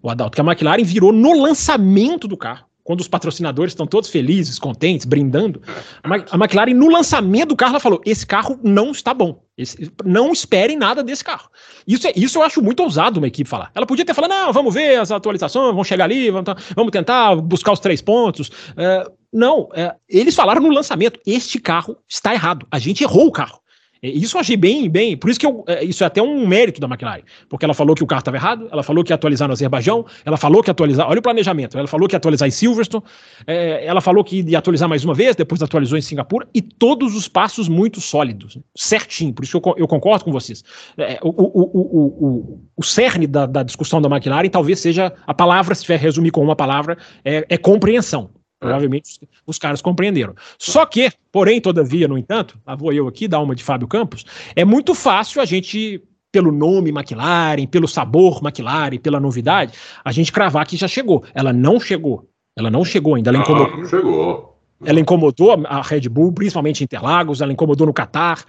o Adalto, que a McLaren virou no lançamento do carro quando os patrocinadores estão todos felizes, contentes, brindando, a McLaren, no lançamento do carro, ela falou: esse carro não está bom. Esse, não esperem nada desse carro. Isso, é, isso eu acho muito ousado uma equipe falar. Ela podia ter falado: não, vamos ver as atualizações, vamos chegar ali, vamos, vamos tentar buscar os três pontos. É, não, é, eles falaram no lançamento: este carro está errado. A gente errou o carro. É, isso eu achei bem, bem. Por isso que eu, é, isso é até um mérito da McLaren. Porque ela falou que o carro estava errado, ela falou que ia atualizar no Azerbaijão, ela falou que ia atualizar. Olha o planejamento. Ela falou que ia atualizar em Silverstone, é, ela falou que ia atualizar mais uma vez, depois atualizou em Singapura, e todos os passos muito sólidos, certinho. Por isso que eu, eu concordo com vocês. É, o, o, o, o, cerne da, da discussão da McLaren talvez seja a palavra, se tiver resumir com uma palavra, é, é compreensão. Provavelmente os caras compreenderam. Só que, porém, todavia, no entanto, lá vou eu aqui dar uma de Fábio Campos, é muito fácil a gente, pelo nome McLaren, pelo sabor McLaren, pela novidade, a gente cravar que já chegou. Ela não chegou. Ela não chegou ainda. Ela ah, incomodou. Não chegou. Ela incomodou a Red Bull, principalmente em Interlagos, ela incomodou no Qatar.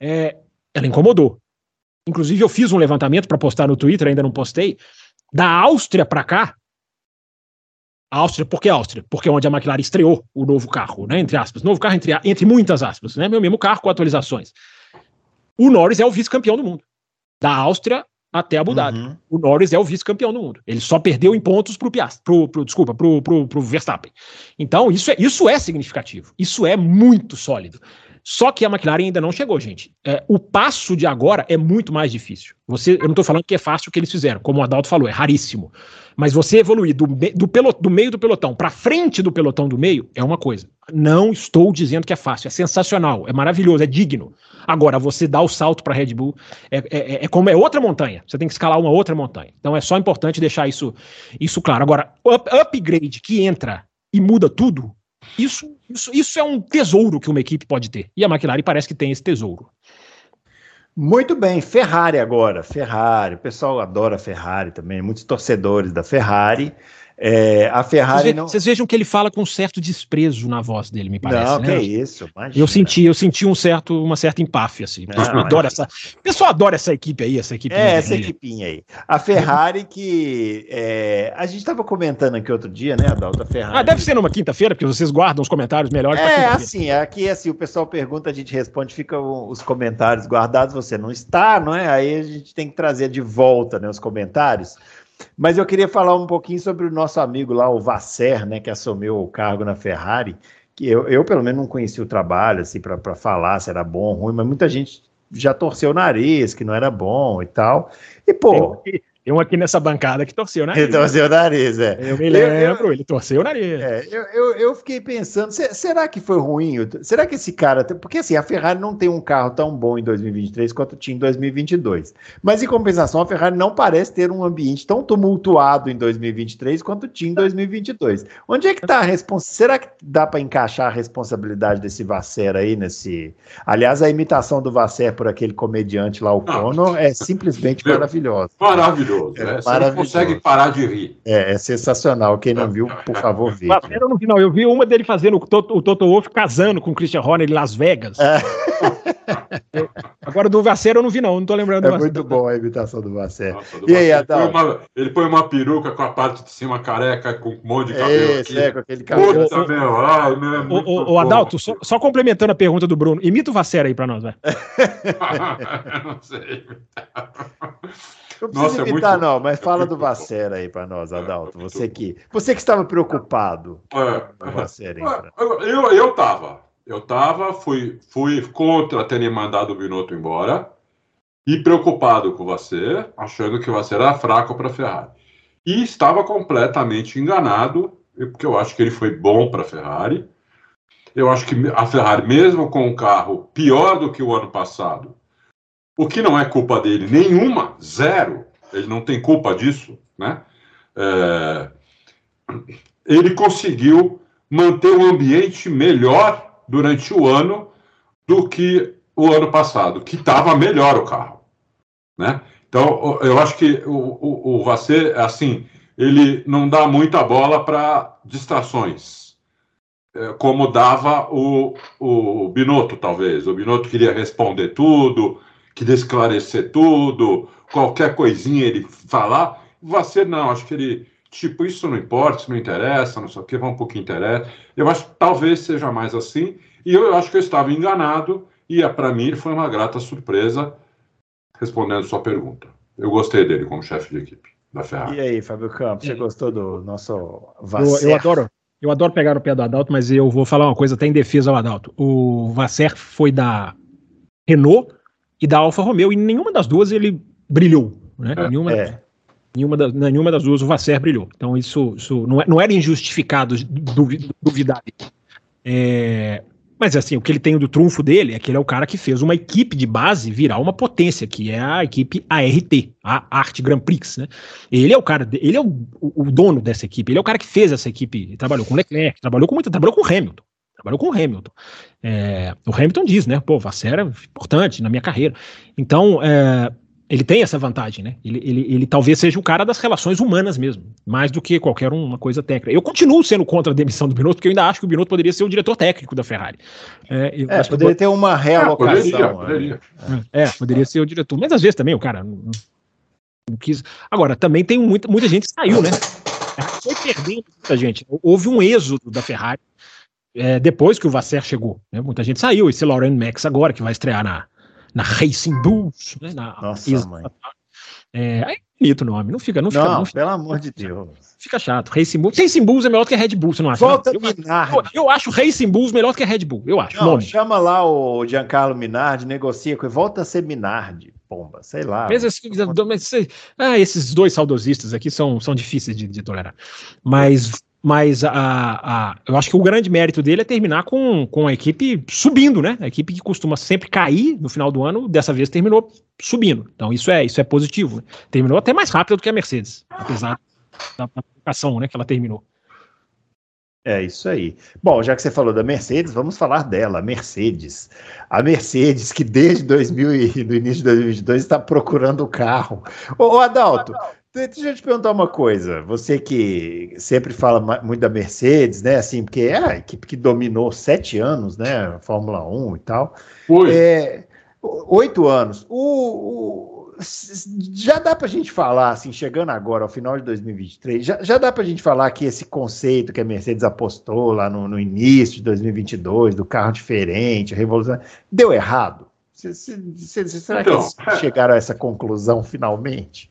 É, ela incomodou. Inclusive, eu fiz um levantamento para postar no Twitter, ainda não postei. Da Áustria para cá, Áustria, por que Áustria? Porque é onde a McLaren estreou o novo carro, né? Entre aspas. Novo carro, entre, entre muitas aspas, né? Meu mesmo carro com atualizações. O Norris é o vice-campeão do mundo. Da Áustria até Abu Dhabi. Uhum. O Norris é o vice-campeão do mundo. Ele só perdeu em pontos pro Piastri, pro, pro, desculpa, pro, pro, pro Verstappen. Então, isso é, isso é significativo. Isso é muito sólido. Só que a McLaren ainda não chegou, gente. É, o passo de agora é muito mais difícil. Você, eu não estou falando que é fácil o que eles fizeram, como o Adalto falou, é raríssimo. Mas você evoluir do, do, do meio do pelotão para frente do pelotão do meio é uma coisa. Não estou dizendo que é fácil, é sensacional, é maravilhoso, é digno. Agora, você dá o salto para a Red Bull é, é, é, é, como é outra montanha. Você tem que escalar uma outra montanha. Então é só importante deixar isso, isso claro. Agora, up, upgrade que entra e muda tudo, isso, isso, isso é um tesouro que uma equipe pode ter. E a McLaren parece que tem esse tesouro. Muito bem, Ferrari agora. Ferrari, o pessoal adora Ferrari também, muitos torcedores da Ferrari. É, a Ferrari vocês, não. Vocês vejam que ele fala com um certo desprezo na voz dele, me parece. Não, né? que é isso. Imagina. Eu senti, eu senti um certo, uma certa empáfia, assim. Não, adoro essa, o pessoal adora essa equipe aí, essa equipe. É, essa equipinha aí. A Ferrari que. É, a gente estava comentando aqui outro dia, né, Adalto? A Ferrari. Ah, deve ser numa quinta-feira, porque vocês guardam os comentários melhores. É, assim, aqui assim, o pessoal pergunta, a gente responde, fica os comentários guardados, você não está, não é? Aí a gente tem que trazer de volta né, os comentários. Mas eu queria falar um pouquinho sobre o nosso amigo lá, o Vasser, né, que assumiu o cargo na Ferrari, que eu, eu pelo menos não conheci o trabalho, assim, para falar se era bom ou ruim, mas muita gente já torceu o nariz, que não era bom e tal. E, pô, um aqui nessa bancada que torceu o nariz. Ele torceu o nariz, é. Eu me lembro, eu, eu, ele torceu o nariz. É, eu, eu, eu, fiquei pensando, será que foi ruim? Será que esse cara. Porque assim, a Ferrari não tem um carro tão bom em 2023 quanto tinha em 2022. Mas em compensação, a Ferrari não parece ter um ambiente tão tumultuado em 2023 quanto tinha em 2022. Onde é que está a responsabilidade? Será que dá para encaixar a responsabilidade desse Vasser aí nesse. Aliás, a imitação do Vasser por aquele comediante lá, o Cono, é simplesmente maravilhosa. Maravilhoso maravilhoso. É, né? Você não consegue parar de rir. É, é sensacional. Quem não viu, por favor, veja. Eu não vi, não. Eu vi uma dele fazendo o Toto, o Toto Wolff casando com o Christian Horner em Las Vegas. É. Agora do Vasser eu não vi, não. Não tô lembrando É muito bom a imitação do Vasser. Nossa, do E aí, Vasser, ele põe Adalto? uma- Ele põe uma peruca com a parte de cima careca, com um monte de cabelo Esse, aqui. é, com aquele cabelo. Puta, meu, ai, meu, é ô, ô, bom. Adalto, só, só complementando a pergunta do Bruno, imita o Vasser aí pra nós, vai. Eu não sei. Não precisa Nossa, é imitar, muito- não, mas é fala do. Vasser aí pra nós, Adalto. É muito Você que, você que estava preocupado É. com o hein? Eu, eu tava. Eu tava, fui, fui contra terem mandado o Binotto embora e preocupado com você, achando que você era fraco para a Ferrari. E estava completamente enganado, porque eu acho que ele foi bom para a Ferrari. Eu acho que a Ferrari, mesmo com um carro pior do que o ano passado, o que não é culpa dele nenhuma, zero, ele não tem culpa disso, né? É, ele conseguiu manter um ambiente melhor durante o ano do que o ano passado, que estava melhor o carro, né? Então, eu acho que o, o, o Vasser, assim, ele não dá muita bola para distrações, é, como dava o, o Binotto, talvez. O Binotto queria responder tudo, queria esclarecer tudo, qualquer coisinha ele falar. Vasser, não, acho que ele tipo, isso não importa, isso não interessa, não sei o que, vamos um pouco interessa. Eu acho que talvez seja mais assim, e eu acho que eu estava enganado, e para mim foi uma grata surpresa, respondendo sua pergunta. Eu gostei dele como chefe de equipe da Ferrari. E aí, Fábio Campos, você gostou do nosso Eu, Vasser? eu adoro. Eu adoro pegar no pé do Adalto, mas eu vou falar uma coisa até em defesa ao Adalto. O Vasser foi da Renault e da Alfa Romeo, e nenhuma das duas ele brilhou. Né? É. Nenhuma, É, nenhuma, das, nenhuma das duas o Vasser brilhou. Então isso, isso não, é- não era injustificado duvi- duvidar dele. É, mas assim, o que ele tem do trunfo dele é que ele é o cara que fez uma equipe de base virar uma potência, que é a equipe ART, a Arte Grand Prix, né? Ele é o cara, ele é o, o- dono dessa equipe, ele é o cara que fez essa equipe, ele trabalhou com Leclerc, trabalhou com muito, trabalhou com Hamilton. Trabalhou com o Hamilton. É, o Hamilton diz, né? Pô, Vasser é importante na minha carreira. Então, é, ele tem essa vantagem, né? Ele, ele, ele talvez seja o cara das relações humanas mesmo, mais do que qualquer uma coisa técnica. Eu continuo sendo contra a demissão do Binotto, porque eu ainda acho que o Binotto poderia ser o diretor técnico da Ferrari. É, eu é acho que- poderia ter uma Ah, realocação. poderia, né? poderia. é, poderia ser o diretor. Mas às vezes também o cara não, não- quis. Agora, também tem muita, muita gente que saiu, né? Ferrari Foi perdendo muita gente. Houve um êxodo da Ferrari é, depois que o Vasser chegou. né? Muita gente saiu. Esse Lauren Max agora, que vai estrear na, na Racing Bulls. Né? Na, Nossa, ex- mãe. É, é bonito o nome. Não fica, não fica, Não, não fica, pelo amor de Deus. fica chato. Racing Bulls. Racing Bulls é melhor do que a Red Bull, você não acha? Volta não? Eu, Minardi. eu acho Racing Bulls melhor do que a Red Bull. Eu acho. Não, nome. chama lá o Giancarlo Minardi, negocia com ele, volta a ser Minardi, pomba, sei lá. Mas, assim, mas, ah, esses dois saudosistas aqui são, são difíceis de, de tolerar. Mas, mas a, a- eu acho que o grande mérito dele é terminar com, com a equipe subindo, né? A equipe que costuma sempre cair no final do ano, dessa vez terminou subindo. Então isso é, isso é positivo. Terminou até mais rápido do que a Mercedes, apesar da publicação né, que ela terminou. É isso aí. Bom, já que você falou da Mercedes, vamos falar dela, Mercedes. A Mercedes, que desde 2000 e, do início de 2022 está procurando o carro. Ô, ô, Adalto, de- deixa eu te perguntar uma coisa. Você que sempre fala muito da Mercedes, né? Assim, porque é a equipe que dominou sete anos, né? a Fórmula 1 e tal. Foi. É, oito anos. O, o- já dá para a gente falar, assim, chegando agora ao final de 2023, já, já dá para a gente falar que esse conceito que a Mercedes apostou lá no, no início de 2022, do carro diferente, a revolução, deu errado? C- será que Então, eles é. chegaram a essa conclusão finalmente?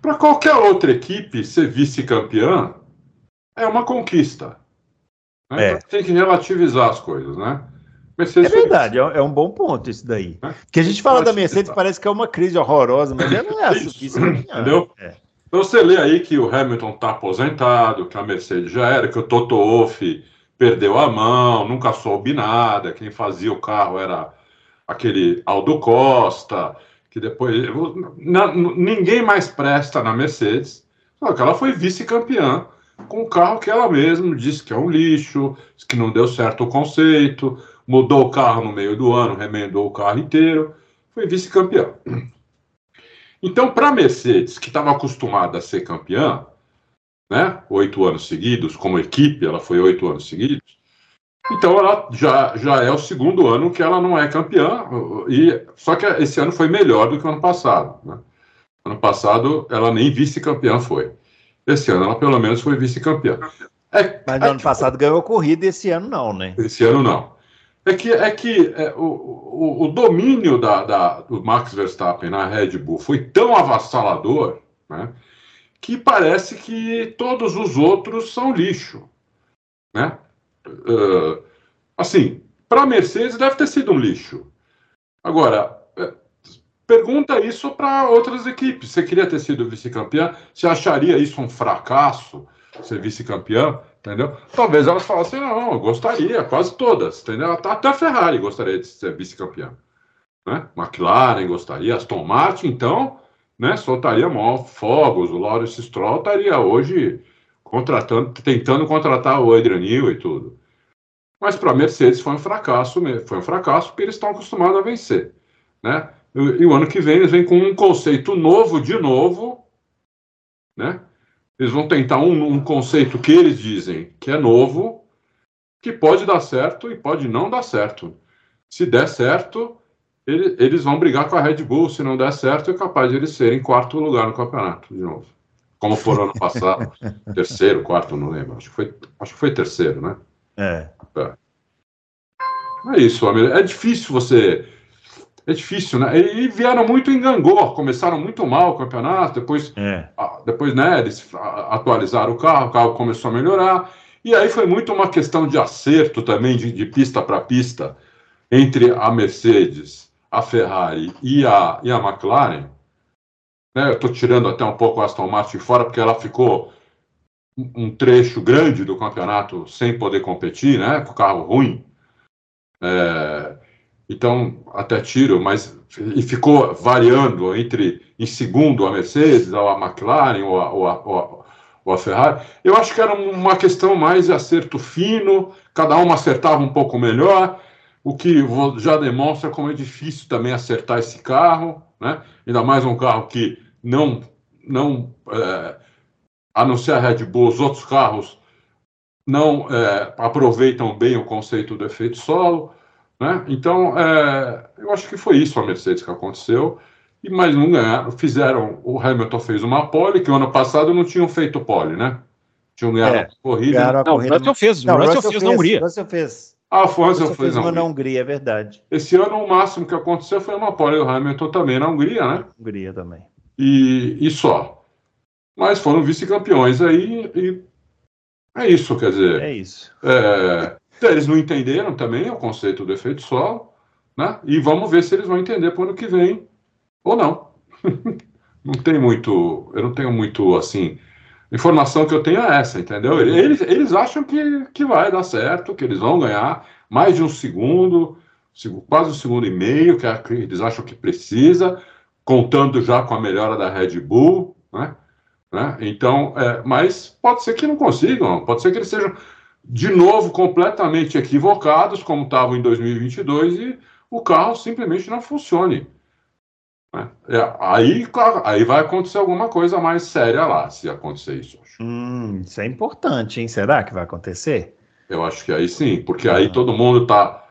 Para qualquer outra equipe ser vice-campeã é uma conquista. né? É. Então, Tem que relativizar as coisas, né? É Mercedes verdade, é, é um bom ponto isso daí. É. Porque a gente fala da que Mercedes, tá. parece que é uma crise horrorosa, mas ela não é a Isso, vice-campeã. entendeu? É. Então você lê aí que o Hamilton está aposentado, que a Mercedes já era, que o Toto Wolff perdeu a mão, nunca soube nada, quem fazia o carro era aquele Aldo Costa, que depois na- ninguém mais presta na Mercedes, só que ela foi vice-campeã com um carro que ela mesma disse que é um lixo, disse que não deu certo o conceito, mudou o carro no meio do ano, remendou o carro inteiro, foi vice-campeã. Então, para a Mercedes, que estava acostumada a ser campeã, né, oito anos seguidos, como equipe, ela foi oito anos seguidos, Então ela já, já é o segundo ano que ela não é campeã, e só que esse ano foi melhor do que o ano passado. Né? Ano passado ela nem vice-campeã foi. Esse ano ela pelo menos foi vice-campeã. É, Mas no é ano que, passado ganhou corrida, esse ano não, né? Esse ano não. É que, é que é, o, o, o, domínio da, da, do Max Verstappen na Red Bull foi tão avassalador né, que parece que todos os outros são lixo. Né? Uh, assim, para a Mercedes deve ter sido um lixo. Agora, é, pergunta isso para outras equipes. Você queria ter sido vice-campeã? Você acharia isso um fracasso, ser vice-campeã? Entendeu? Talvez elas falassem, não, eu gostaria, quase todas, entendeu? Até a Ferrari gostaria de ser vice-campeã. Né? McLaren gostaria, Aston Martin, então, né, soltaria maior fogos, o Lawrence Stroll estaria hoje contratando, tentando contratar o Adrian Newey e tudo. Mas para a Mercedes foi um fracasso, foi um fracasso porque eles estão acostumados a vencer, né? E, e o ano que vem eles vêm com um conceito novo de novo, né? Eles vão tentar um, um conceito que eles dizem que é novo, que pode dar certo e pode não dar certo. Se der certo, ele, eles vão brigar com a Red Bull. Se não der certo, é capaz de eles serem quarto lugar no campeonato de novo como foram ano passado, terceiro, quarto, não lembro. Acho que foi, acho que foi terceiro, né? É. É, é isso, é difícil você. É difícil, né? E vieram muito em gangor, começaram muito mal o campeonato, depois, é. depois né, eles atualizaram o carro, o carro começou a melhorar, e aí foi muito uma questão de acerto também, de, de pista para pista, entre a Mercedes, a Ferrari e a, e a McLaren, né? Eu estou tirando até um pouco a Aston Martin fora, porque ela ficou um trecho grande do campeonato sem poder competir, né? Com carro ruim. É, então, até tiro, mas e ficou variando entre em segundo a Mercedes, ou a McLaren, ou a, ou a, ou a, ou a Ferrari. Eu acho que era uma questão mais acerto fino, cada uma acertava um pouco melhor, o que já demonstra como é difícil também acertar esse carro né? ainda mais um carro que não, não é, a não ser a Red Bull, os outros carros não é, aproveitam bem o conceito do efeito solo. Né? Então, é, eu acho que foi isso a Mercedes que aconteceu. E mais não ganharam. Fizeram. O Hamilton fez uma pole, que o ano passado não tinham feito pole, né? Tinham ganhado é, a corrida. Não, o Russell fez. O Russell fez na Hungria. Russell fez. Ah, foi Você fez uma na Hungria, é verdade. Esse ano o máximo que aconteceu foi uma pole do Hamilton também na Hungria, né? Hungria também. E, e só. Mas foram vice-campeões aí e é isso, quer dizer. É isso. É, eles não entenderam também o conceito do efeito solo, né? E vamos ver se eles vão entender para o ano que vem ou não. não tem muito, eu não tenho muito assim informação que eu tenho é essa, entendeu? Eles, eles acham que, que vai dar certo, que eles vão ganhar mais de um segundo, quase um segundo e meio, que é eles acham que precisa, contando já com a melhora da Red Bull, né? né? Então, é, mas pode ser que não consigam, pode ser que eles sejam de novo completamente equivocados, como estavam em 2022, e o carro simplesmente não funcione. Né? É, aí, aí vai acontecer alguma coisa mais séria lá, se acontecer isso. Hum, isso é importante, hein? Será que vai acontecer? Eu acho que aí sim, porque aí uhum. todo mundo está.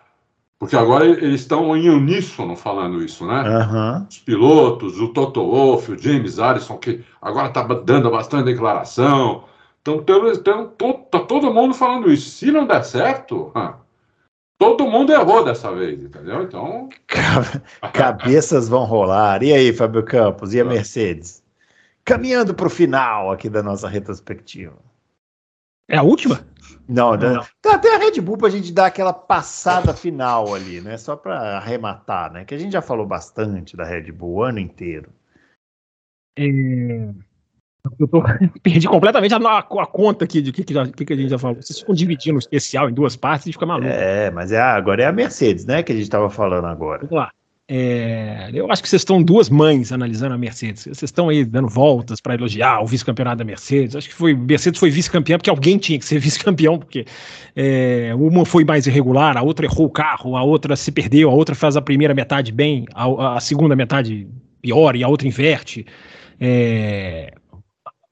Porque agora eles estão em uníssono falando isso, né? Uhum. Os pilotos, o Toto Wolff, o James Allison, que agora está dando bastante declaração. Então, está todo mundo falando isso. Se não der certo, Todo mundo errou dessa vez, entendeu? Então. Cabeças vão rolar. E aí, Fábio Campos? E a Mercedes? Caminhando para o final aqui da nossa retrospectiva. É a última? Não, não. não. Tá até a Red Bull para a gente dar aquela passada final ali, né? Só para arrematar, né? Que a gente já falou bastante da Red Bull o ano inteiro. É... Eu tô, perdi completamente a, a, a, conta aqui de que, que, que, a gente já falou. Vocês ficam dividindo o especial em duas partes e fica maluco. É, mas é, agora é a Mercedes, né? Que a gente estava falando agora. Vamos lá. É, eu acho que vocês estão duas mães analisando a Mercedes. Vocês estão aí dando voltas para elogiar o vice-campeonato da Mercedes. Acho que foi Mercedes foi vice-campeã porque alguém tinha que ser vice-campeão, porque é, uma foi mais irregular, a outra errou o carro, a outra se perdeu, a outra faz a primeira metade bem, a, a segunda metade pior e a outra inverte. É,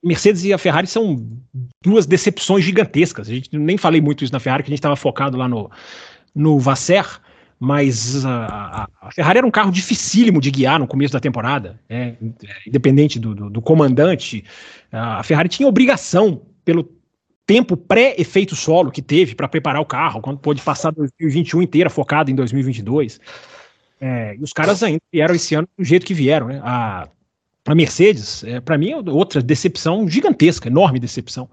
Mercedes e a Ferrari são duas decepções gigantescas. A gente nem falei muito isso na Ferrari, que a gente estava focado lá no, no Vasser, mas a, a, Ferrari era um carro dificílimo de guiar no começo da temporada, né? independente do, do, do, comandante. A Ferrari tinha obrigação, pelo tempo pré-efeito solo que teve para preparar o carro, quando pôde passar 2021 inteira focado em 2022. É, e os caras ainda vieram esse ano do jeito que vieram. Né? A, a Mercedes, é, para mim, é outra decepção gigantesca, enorme decepção.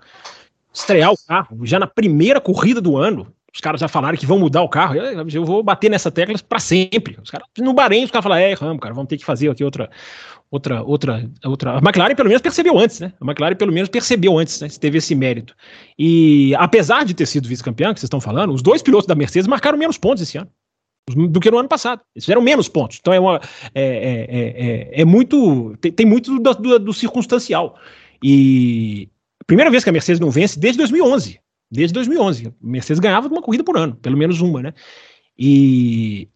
Estrear o carro já na primeira corrida do ano, os caras já falaram que vão mudar o carro. Eu, eu vou bater nessa tecla para sempre. Os caras, no Bahrein, os caras falaram: é, erramos, cara, vamos ter que fazer aqui outra, outra, outra, outra. A McLaren pelo menos percebeu antes, né? A McLaren pelo menos percebeu antes, né? Teve esse mérito. E apesar de ter sido vice-campeão, que vocês estão falando, os dois pilotos da Mercedes marcaram menos pontos esse ano do que no ano passado. Eles fizeram menos pontos. Então é, uma, é, é, é, é muito. Tem, tem muito do, do, do, circunstancial. E primeira vez que a Mercedes não vence desde 2011. Desde 2011. A Mercedes ganhava uma corrida por ano, pelo menos uma, né? E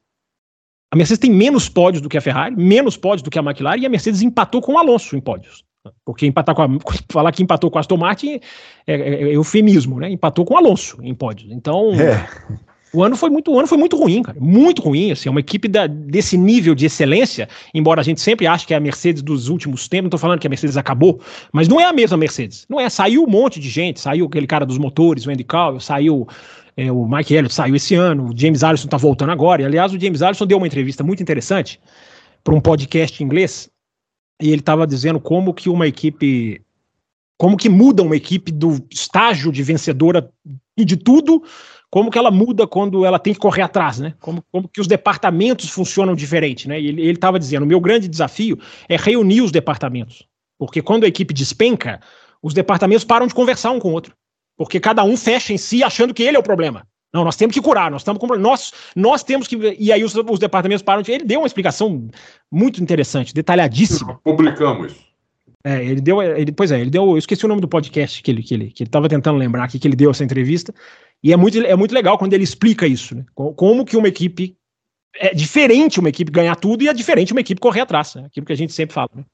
a Mercedes tem menos pódios do que a Ferrari, menos pódios do que a McLaren, e a Mercedes empatou com o Alonso em pódios. Porque empatar com a, falar que empatou com a Aston Martin é, é, é eufemismo, né? Empatou com o Alonso em pódios. Então, é. O ano foi muito, o ano foi muito ruim, cara. Muito ruim. Assim, é uma equipe da, desse nível de excelência, embora a gente sempre ache que é a Mercedes dos últimos tempos, não tô falando que a Mercedes acabou, mas não é a mesma Mercedes. Não é. Saiu um monte de gente, saiu aquele cara dos motores, o Andy Cowell, saiu é, o Mike Elliott, saiu esse ano, o James Allison tá voltando agora. E, aliás, o James Allison deu uma entrevista muito interessante para um podcast inglês, e ele estava dizendo como que uma equipe como que muda uma equipe do estágio de vencedora de tudo como que ela muda quando ela tem que correr atrás, né? Como, como que os departamentos funcionam diferente, né? E ele estava dizendo, o meu grande desafio é reunir os departamentos, porque quando a equipe despenca, os departamentos param de conversar um com o outro, porque cada um fecha em si achando que ele é o problema. Não, nós temos que curar, nós estamos com nós, nós temos que e aí os, os departamentos param de. Ele deu uma explicação muito interessante, detalhadíssima. Publicamos. É, ele deu, ele, pois é, ele deu, eu esqueci o nome do podcast que ele que ele que ele estava tentando lembrar aqui que ele deu essa entrevista. E é muito, é muito legal quando ele explica isso, né? Como que uma equipe. É diferente uma equipe ganhar tudo e é diferente uma equipe correr atrás. Né? Aquilo que a gente sempre fala. Né?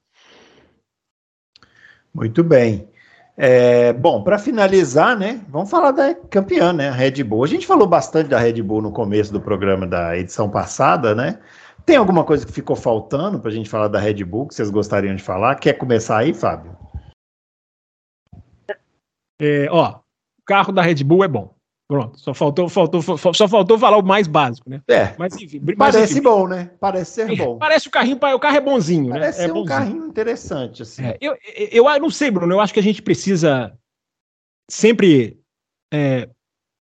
Muito bem. É, bom, para finalizar, né? Vamos falar da campeã, né? A Red Bull. A gente falou bastante da Red Bull no começo do programa da edição passada, né? Tem alguma coisa que ficou faltando para a gente falar da Red Bull que vocês gostariam de falar? Quer começar aí, Fábio? É, ó, o carro da Red Bull é bom. Pronto, só faltou, faltou, só faltou falar o mais básico, né? É. Mas enfim, parece enfim, bom, né? Parece ser é, bom. Parece o carrinho, o carro é bonzinho, parece né? Parece é ser um carrinho interessante, assim. É, eu, eu, eu não sei, Bruno, eu acho que a gente precisa sempre é,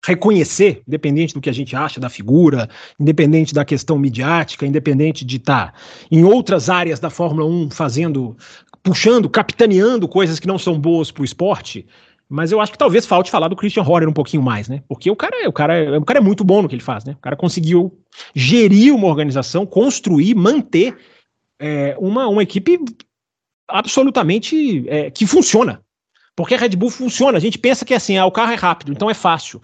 reconhecer, independente do que a gente acha da figura, independente da questão midiática, independente de estar tá em outras áreas da Fórmula 1 fazendo, puxando, capitaneando coisas que não são boas para o esporte mas eu acho que talvez falte falar do Christian Horner um pouquinho mais, né? Porque o cara, o cara, o cara é muito bom no que ele faz, né? O cara conseguiu gerir uma organização, construir, manter é, uma, uma equipe absolutamente é, que funciona. Porque a Red Bull funciona. A gente pensa que assim, ah, o carro é rápido, então é fácil.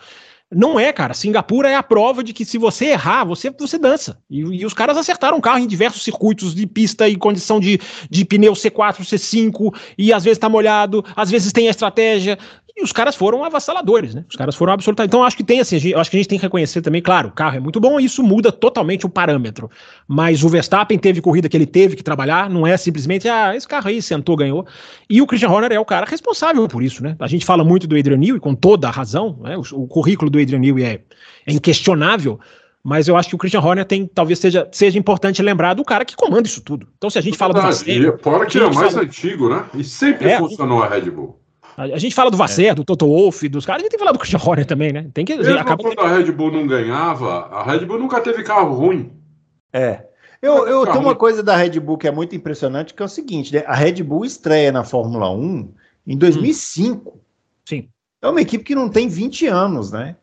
Não é, cara. Singapura é a prova de que se você errar, você, você dança. E, e os caras acertaram o carro em diversos circuitos de pista e condição de, de pneu C4, C5, e às vezes tá molhado, às vezes tem a estratégia. E os caras foram avassaladores, né? Os caras foram absolutamente. Então, acho que tem assim, acho que a gente tem que reconhecer também, claro, o carro é muito bom e isso muda totalmente o parâmetro. Mas o Verstappen teve corrida que ele teve que trabalhar, não é simplesmente, ah, esse carro aí sentou, ganhou. E o Christian Horner é o cara responsável por isso, né? A gente fala muito do Adrian Newey, com toda a razão, né? O, o currículo do Adrian Newey é, é inquestionável. Mas eu acho que o Christian Horner tem, talvez seja, seja importante lembrar do cara que comanda isso tudo. Então, se a gente fala do Fora que é o mais fala... antigo, né? E sempre é, funcionou a Red Bull. A gente fala do Vasser, é. do Toto Wolff, dos caras, a gente tem que falar do Christian Horner também, né? Tem que. Mesmo acaba quando a Red Bull não ganhava, a Red Bull nunca teve carro ruim. É. Eu, eu tenho uma coisa da Red Bull que é muito impressionante, que é o seguinte, né? A Red Bull estreia na Fórmula 1 em 2005. Hum. Sim. É uma equipe que não tem 20 anos, né?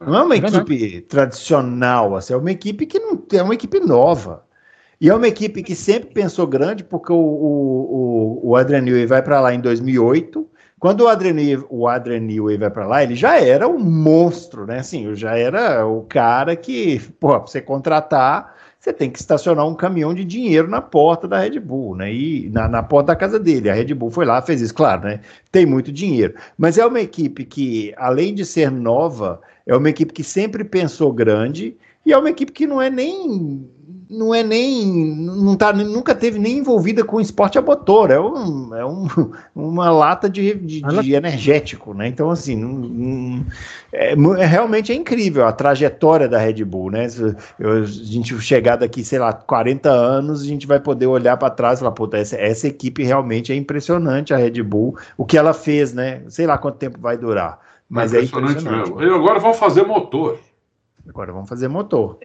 Não é uma é equipe tradicional, assim, é uma equipe que não é uma equipe nova. E é uma equipe que sempre pensou grande, porque o, o, o, o Adrian Newey vai para lá em 2008, quando o Adrian, o Newey vai para lá, ele já era um monstro, né? Assim, já era o cara que, pô, pra você contratar, você tem que estacionar um caminhão de dinheiro na porta da Red Bull, né? E na, na, porta da casa dele. A Red Bull foi lá, fez isso, claro, né? Tem muito dinheiro. Mas é uma equipe que, além de ser nova, é uma equipe que sempre pensou grande e é uma equipe que não é nem não é nem não tá, nunca teve nem envolvida com esporte a motor, é, um, é um, uma lata de, de, de, energético, né? Então, assim, não, não, é, é, realmente é incrível a trajetória da Red Bull, né? Eu, a gente chegar daqui, sei lá, 40 anos, a gente vai poder olhar para trás e falar, puta, essa, essa equipe realmente é impressionante, a Red Bull, o que ela fez, né? Sei lá quanto tempo vai durar. Mas é impressionante, é impressionante mesmo. E agora vão fazer motor. Agora vamos fazer motor.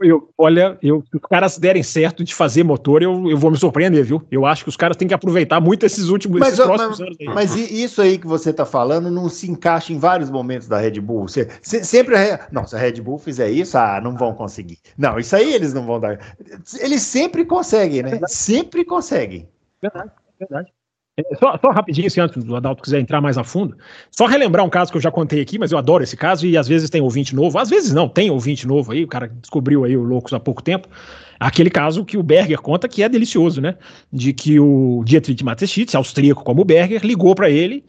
Eu, olha, eu, se os caras derem certo de fazer motor, eu, eu vou me surpreender, viu? Eu acho que os caras têm que aproveitar muito esses últimos mas, esses próximos mas, anos. Aí. Mas isso aí que você está falando não se encaixa em vários momentos da Red Bull. Você, se, sempre. Não, se a Red Bull fizer isso, ah, não vão conseguir. Não, isso aí eles não vão dar. Eles sempre conseguem, né? Sempre conseguem. Verdade, verdade. É, só, só, rapidinho, se antes do Adalto quiser entrar mais a fundo, só relembrar um caso que eu já contei aqui, mas eu adoro esse caso e às vezes tem ouvinte novo, às vezes não, tem ouvinte novo aí, o cara descobriu aí o Loucos há pouco tempo. Aquele caso que o Berger conta que é delicioso, né? De que o Dietrich Mateschitz, austríaco como o Berger, ligou para ele,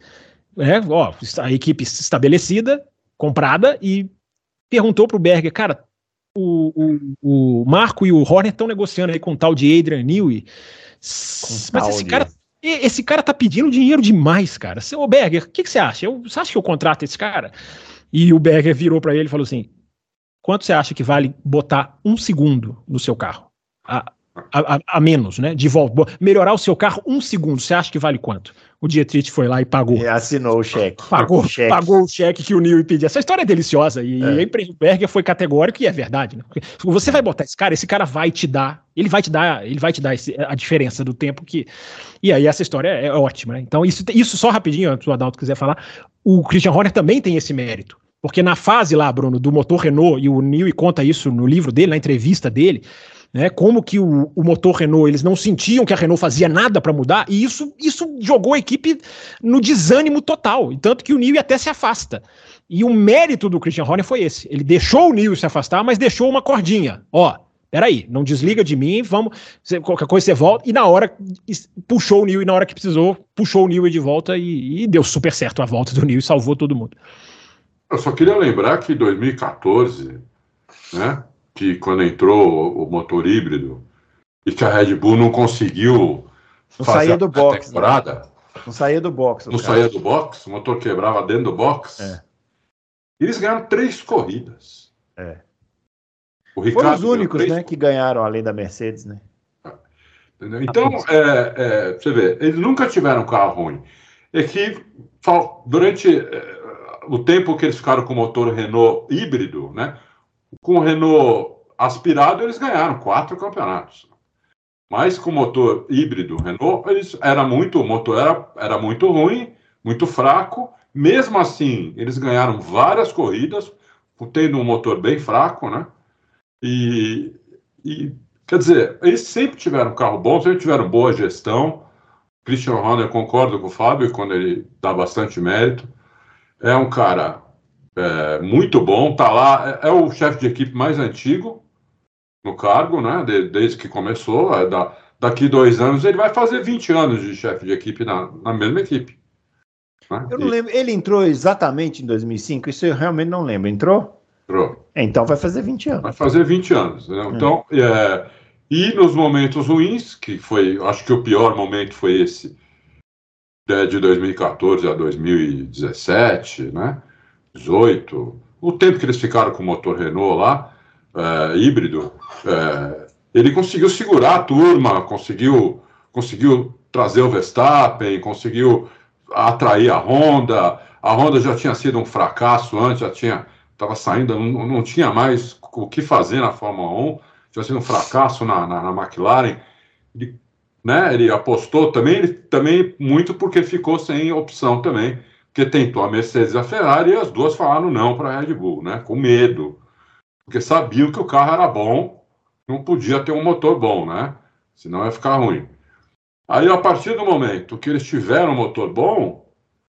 né? Ó, a equipe estabelecida, comprada, e perguntou para o Berger, cara, o, o, o Marco e o Horner estão negociando aí com o tal de Adrian Newey. Mas esse cara esse cara tá pedindo dinheiro demais, cara. Ô, Berger, o que, que, você acha? Eu, você acha que eu contrato esse cara? E o Berger virou para ele e falou assim: quanto você acha que vale botar um segundo no seu carro? A, a, a, menos, né? De volta. Melhorar o seu carro um segundo, você acha que vale quanto? O Dietrich foi lá e pagou. E assinou o cheque. Pagou, o cheque. pagou o cheque que o Neil pediu. Essa história é deliciosa e é. o Berger foi categórico e é verdade. Né? Você vai botar esse cara, esse cara vai te dar, ele vai te dar, ele vai te dar esse, a diferença do tempo que. E aí essa história é, é ótima, né? Então, isso, isso só rapidinho, antes o Adalto quiser falar, o Christian Horner também tem esse mérito. Porque na fase lá, Bruno, do motor Renault, e o Neil conta isso no livro dele, na entrevista dele, né? Como que o, o, motor Renault, eles não sentiam que a Renault fazia nada para mudar, e isso, isso jogou a equipe no desânimo total, e tanto que o Nil até se afasta. E o mérito do Christian Horner foi esse. Ele deixou o Nil se afastar, mas deixou uma cordinha. Ó, peraí, não desliga de mim, vamos, qualquer coisa você volta, e na hora, puxou o e na hora que precisou, puxou o Nil de volta, e, e deu super certo a volta do e salvou todo mundo. Eu só queria lembrar que em 2014, né, que quando entrou o motor híbrido e que a Red Bull não conseguiu não fazer do box, né? temporada. Né? Não saía do box. Não saía do box, o motor quebrava dentro do box. É. Eles ganharam três corridas. É. O Ricardo Foram os únicos, né, que ganharam além da Mercedes, né? Então, é, é, você vê, eles nunca tiveram um carro ruim. É que durante é, o tempo que eles ficaram com o motor Renault híbrido, né? Com o Renault aspirado, eles ganharam quatro campeonatos. Mas com o motor híbrido Renault, eles, era muito, o motor era, era muito ruim, muito fraco. Mesmo assim, eles ganharam várias corridas, tendo um motor bem fraco, né? E, e quer dizer, eles sempre tiveram um carro bom, sempre tiveram boa gestão. Christian Horner concorda com o Fábio quando ele dá bastante mérito. É um cara é, muito bom, tá lá, é, é o chefe de equipe mais antigo no cargo, né? De, desde que começou. É da, daqui dois anos ele vai fazer 20 anos de chefe de equipe na, na mesma equipe. Né? Eu não e, lembro, ele entrou exatamente em 2005, isso eu realmente não lembro. Entrou? Entrou. Então vai fazer 20 anos. Vai fazer 20 anos. Né? Hum. Então, é, e nos momentos ruins, que foi, acho que o pior momento foi esse, né, de 2014 a 2017, né? 18, o tempo que eles ficaram com o motor Renault lá, é, híbrido, é, ele conseguiu segurar a turma, conseguiu, conseguiu trazer o Verstappen, conseguiu atrair a Honda. A Honda já tinha sido um fracasso antes, já tinha estava saindo, não, não, tinha mais o que fazer na Fórmula 1, tinha sido um fracasso na, na, na McLaren. Ele, né, ele apostou também, ele, também muito porque ficou sem opção também porque tentou a Mercedes e a Ferrari e as duas falaram não para a Red Bull, né? Com medo, porque sabiam que o carro era bom, não podia ter um motor bom, né? Senão ia ficar ruim. Aí, a partir do momento que eles tiveram um motor bom,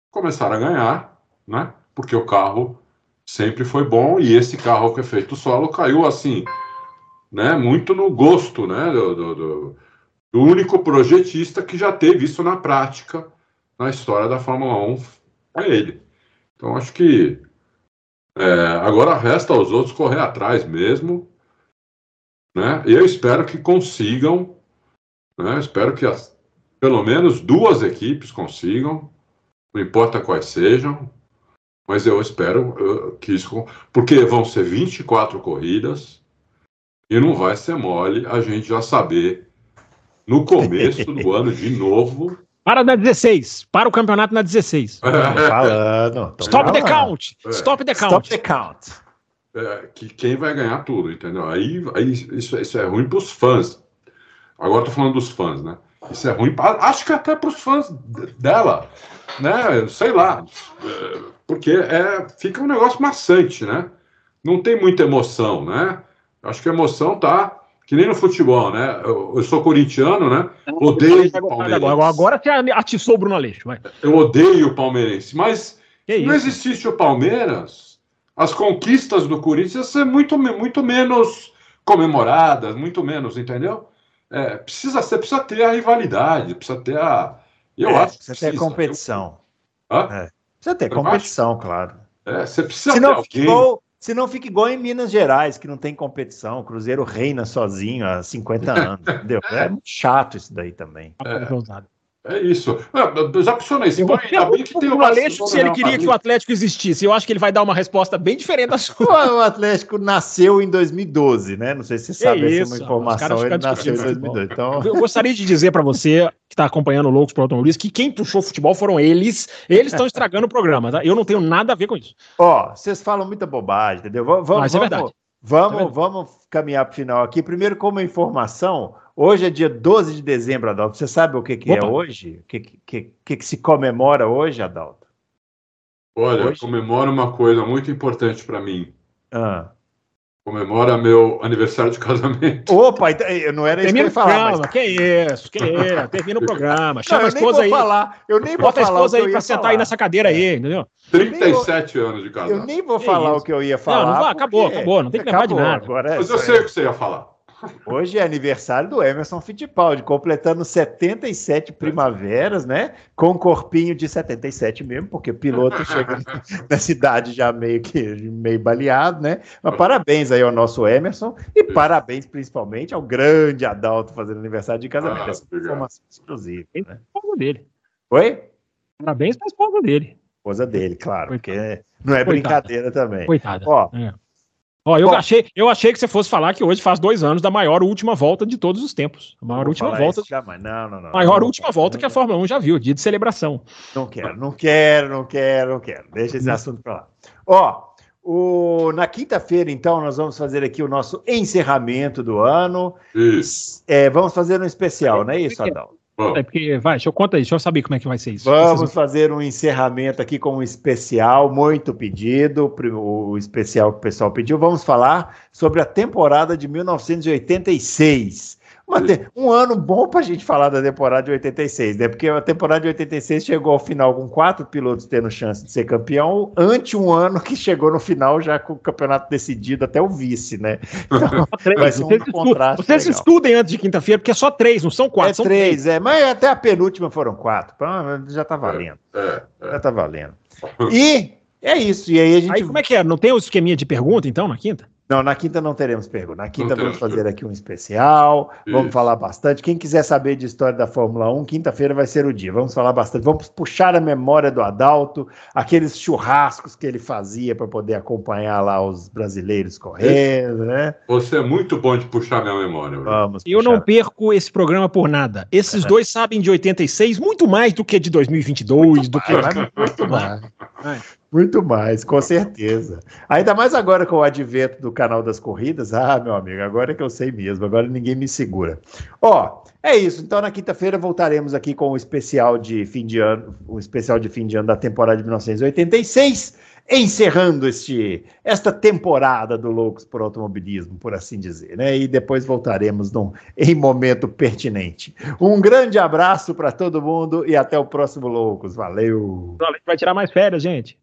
começaram a ganhar, né? Porque o carro sempre foi bom e esse carro com efeito solo caiu assim né, muito no gosto né, do, do, do, do único projetista que já teve isso na prática na história da Fórmula 1, é ele. Então acho que é, agora resta aos outros correr atrás mesmo, né? E eu espero que consigam, né? Espero que as, pelo menos duas equipes consigam, não importa quais sejam, mas eu espero que isso. Porque vão ser 24 corridas e não vai ser mole a gente já saber no começo do ano de novo. Para na 16. Para o campeonato na 16. Tô falando. Tô Stop falando. the count. Stop the count. Stop the count. É, que quem vai ganhar tudo, entendeu? Aí, aí isso, isso é ruim para os fãs. Agora tô falando dos fãs, né? Isso é ruim, pra, acho que até para os fãs de- dela, né? Sei lá, É, porque é, fica um negócio maçante, né? Não tem muita emoção, né? Acho que a emoção tá que nem no futebol, né? Eu, eu sou corintiano, né? Odeio o Palmeiras. Agora, agora você atiçou o Bruno Aleixo. Vai. Eu odeio o palmeirense, mas Que se não isso? existisse o Palmeiras, as conquistas do Corinthians iam ser muito, muito menos comemoradas, muito menos, entendeu? É, precisa ser, precisa ter a rivalidade, precisa ter a. Eu É, acho que precisa ter competição. Hã? É. Precisa ter Eu competição, claro. É, você precisa Se ter não, fica alguém. igual, se não fica igual em Minas Gerais, que não tem competição. O Cruzeiro reina sozinho há 50 anos, entendeu? É muito chato isso daí também. É isso. Ah, já pensou na Eu Espanha? Ainda bem que tem o Aleixo se ele queria que o Atlético existisse. Eu acho que ele vai dar uma resposta bem diferente da sua. O Atlético nasceu em 2012, né? Não sei se você Que sabe, essa é isso, uma os informação. Ele nasceu em discutindo 2012. Então, Eu gostaria de dizer para você que está acompanhando o Loucos por Automobilismo que quem puxou futebol foram eles. Eles estão estragando o programa, tá? Eu não tenho nada a ver com isso. ó, vocês falam muita bobagem, entendeu? Vamos, vamos, Mas é verdade. vamos, É verdade. vamos caminhar para o final aqui. Primeiro, como informação, hoje é dia 12 de dezembro, Adalto. Você sabe o que, que é hoje? O que, que, que, que se comemora hoje, Adalto? Olha, Hoje? comemora uma coisa muito importante para mim. Ah. Comemora meu aniversário de casamento. Opa, então, eu não era isso que eu Termina ia o falar, programa, mas... que isso, que isso. Termina o programa. Não, Chama a eu nem esposa vou aí. falar, eu nem vou Bota a falar o esposa eu aí pra sentar falar. aí nessa cadeira aí, entendeu? 37 anos de Eu casado. nem vou falar o que eu ia falar. não vai, acabou, porque acabou, não tem que lembrar de nada. Agora, é Mas eu sei o que você ia falar. Hoje é aniversário do Emerson Fittipaldi, completando 77 primaveras, né? Com um corpinho de 77 mesmo, porque o piloto chega na cidade já meio que meio baleado, né? Mas parabéns aí ao nosso Emerson e parabéns principalmente ao grande Adalto fazendo aniversário de casamento. Ah, Essa informação exclusiva, né? Dele. Oi? Parabéns pra esposa dele. Esposa dele, claro, Coitada. porque não é Coitada. brincadeira também. Coitada. Ó, É. Ó, eu, Bom. achei, eu achei que você fosse falar que hoje faz dois anos da maior última volta de todos os tempos. A maior vou última volta. jamais. Não, não, não. Maior Não, última não, volta não, que a Fórmula 1 já viu, dia de celebração. Não quero, não quero, não quero, não quero. Deixa esse assunto para lá. Ó, o, na quinta-feira, então, nós vamos fazer aqui o nosso encerramento do ano. Isso. É, vamos fazer um especial, não é isso, Adão? É porque, vai, deixa eu contar aí, deixa eu saber como é que vai ser isso. Vamos fazer um encerramento aqui com um especial muito pedido, o especial que o pessoal pediu. Vamos falar sobre a temporada de 1986. Um ano bom para a gente falar da temporada de 86, né? Porque a temporada de 86 chegou ao final com quatro pilotos tendo chance de ser campeão, ante um ano que chegou no final já com o campeonato decidido até o vice, né? Então, Três. ser um Vocês, contraste vocês legal. estudem antes de quinta-feira, porque é só três, não são quatro, é são três, é, mas até a penúltima foram quatro. Já tá valendo. é, é. Já tá valendo. E é isso. E aí a gente. Aí como é que é? Não tem o esqueminha de pergunta, então, na quinta? Não, na quinta não teremos pergunta. Na quinta Não vamos fazer aqui um especial. Vamos Isso. falar bastante. Quem quiser saber de história da Fórmula 1, quinta-feira vai ser o dia. Vamos falar bastante. Vamos puxar a memória do Adalto, aqueles churrascos que ele fazia para poder acompanhar lá os brasileiros correndo, né? Você é muito bom de puxar minha memória. Bruno. Vamos. Eu puxar. não perco esse programa por nada. Esses dois sabem de 86 muito mais do que de 2022, do que... Vai, vai muito mais. Muito mais, com certeza. Ainda mais agora com o advento do canal das corridas. Ah, meu amigo, agora é que eu sei mesmo. Agora ninguém me segura. Ó, é isso. Então na quinta-feira voltaremos aqui com o especial de fim de ano, o especial de fim de ano da temporada de 1986, encerrando este esta temporada do Loucos por Automobilismo, por assim dizer, né? E depois voltaremos num, em momento pertinente. Um grande abraço para todo mundo e até o próximo Loucos. Valeu. Vai tirar mais férias, gente.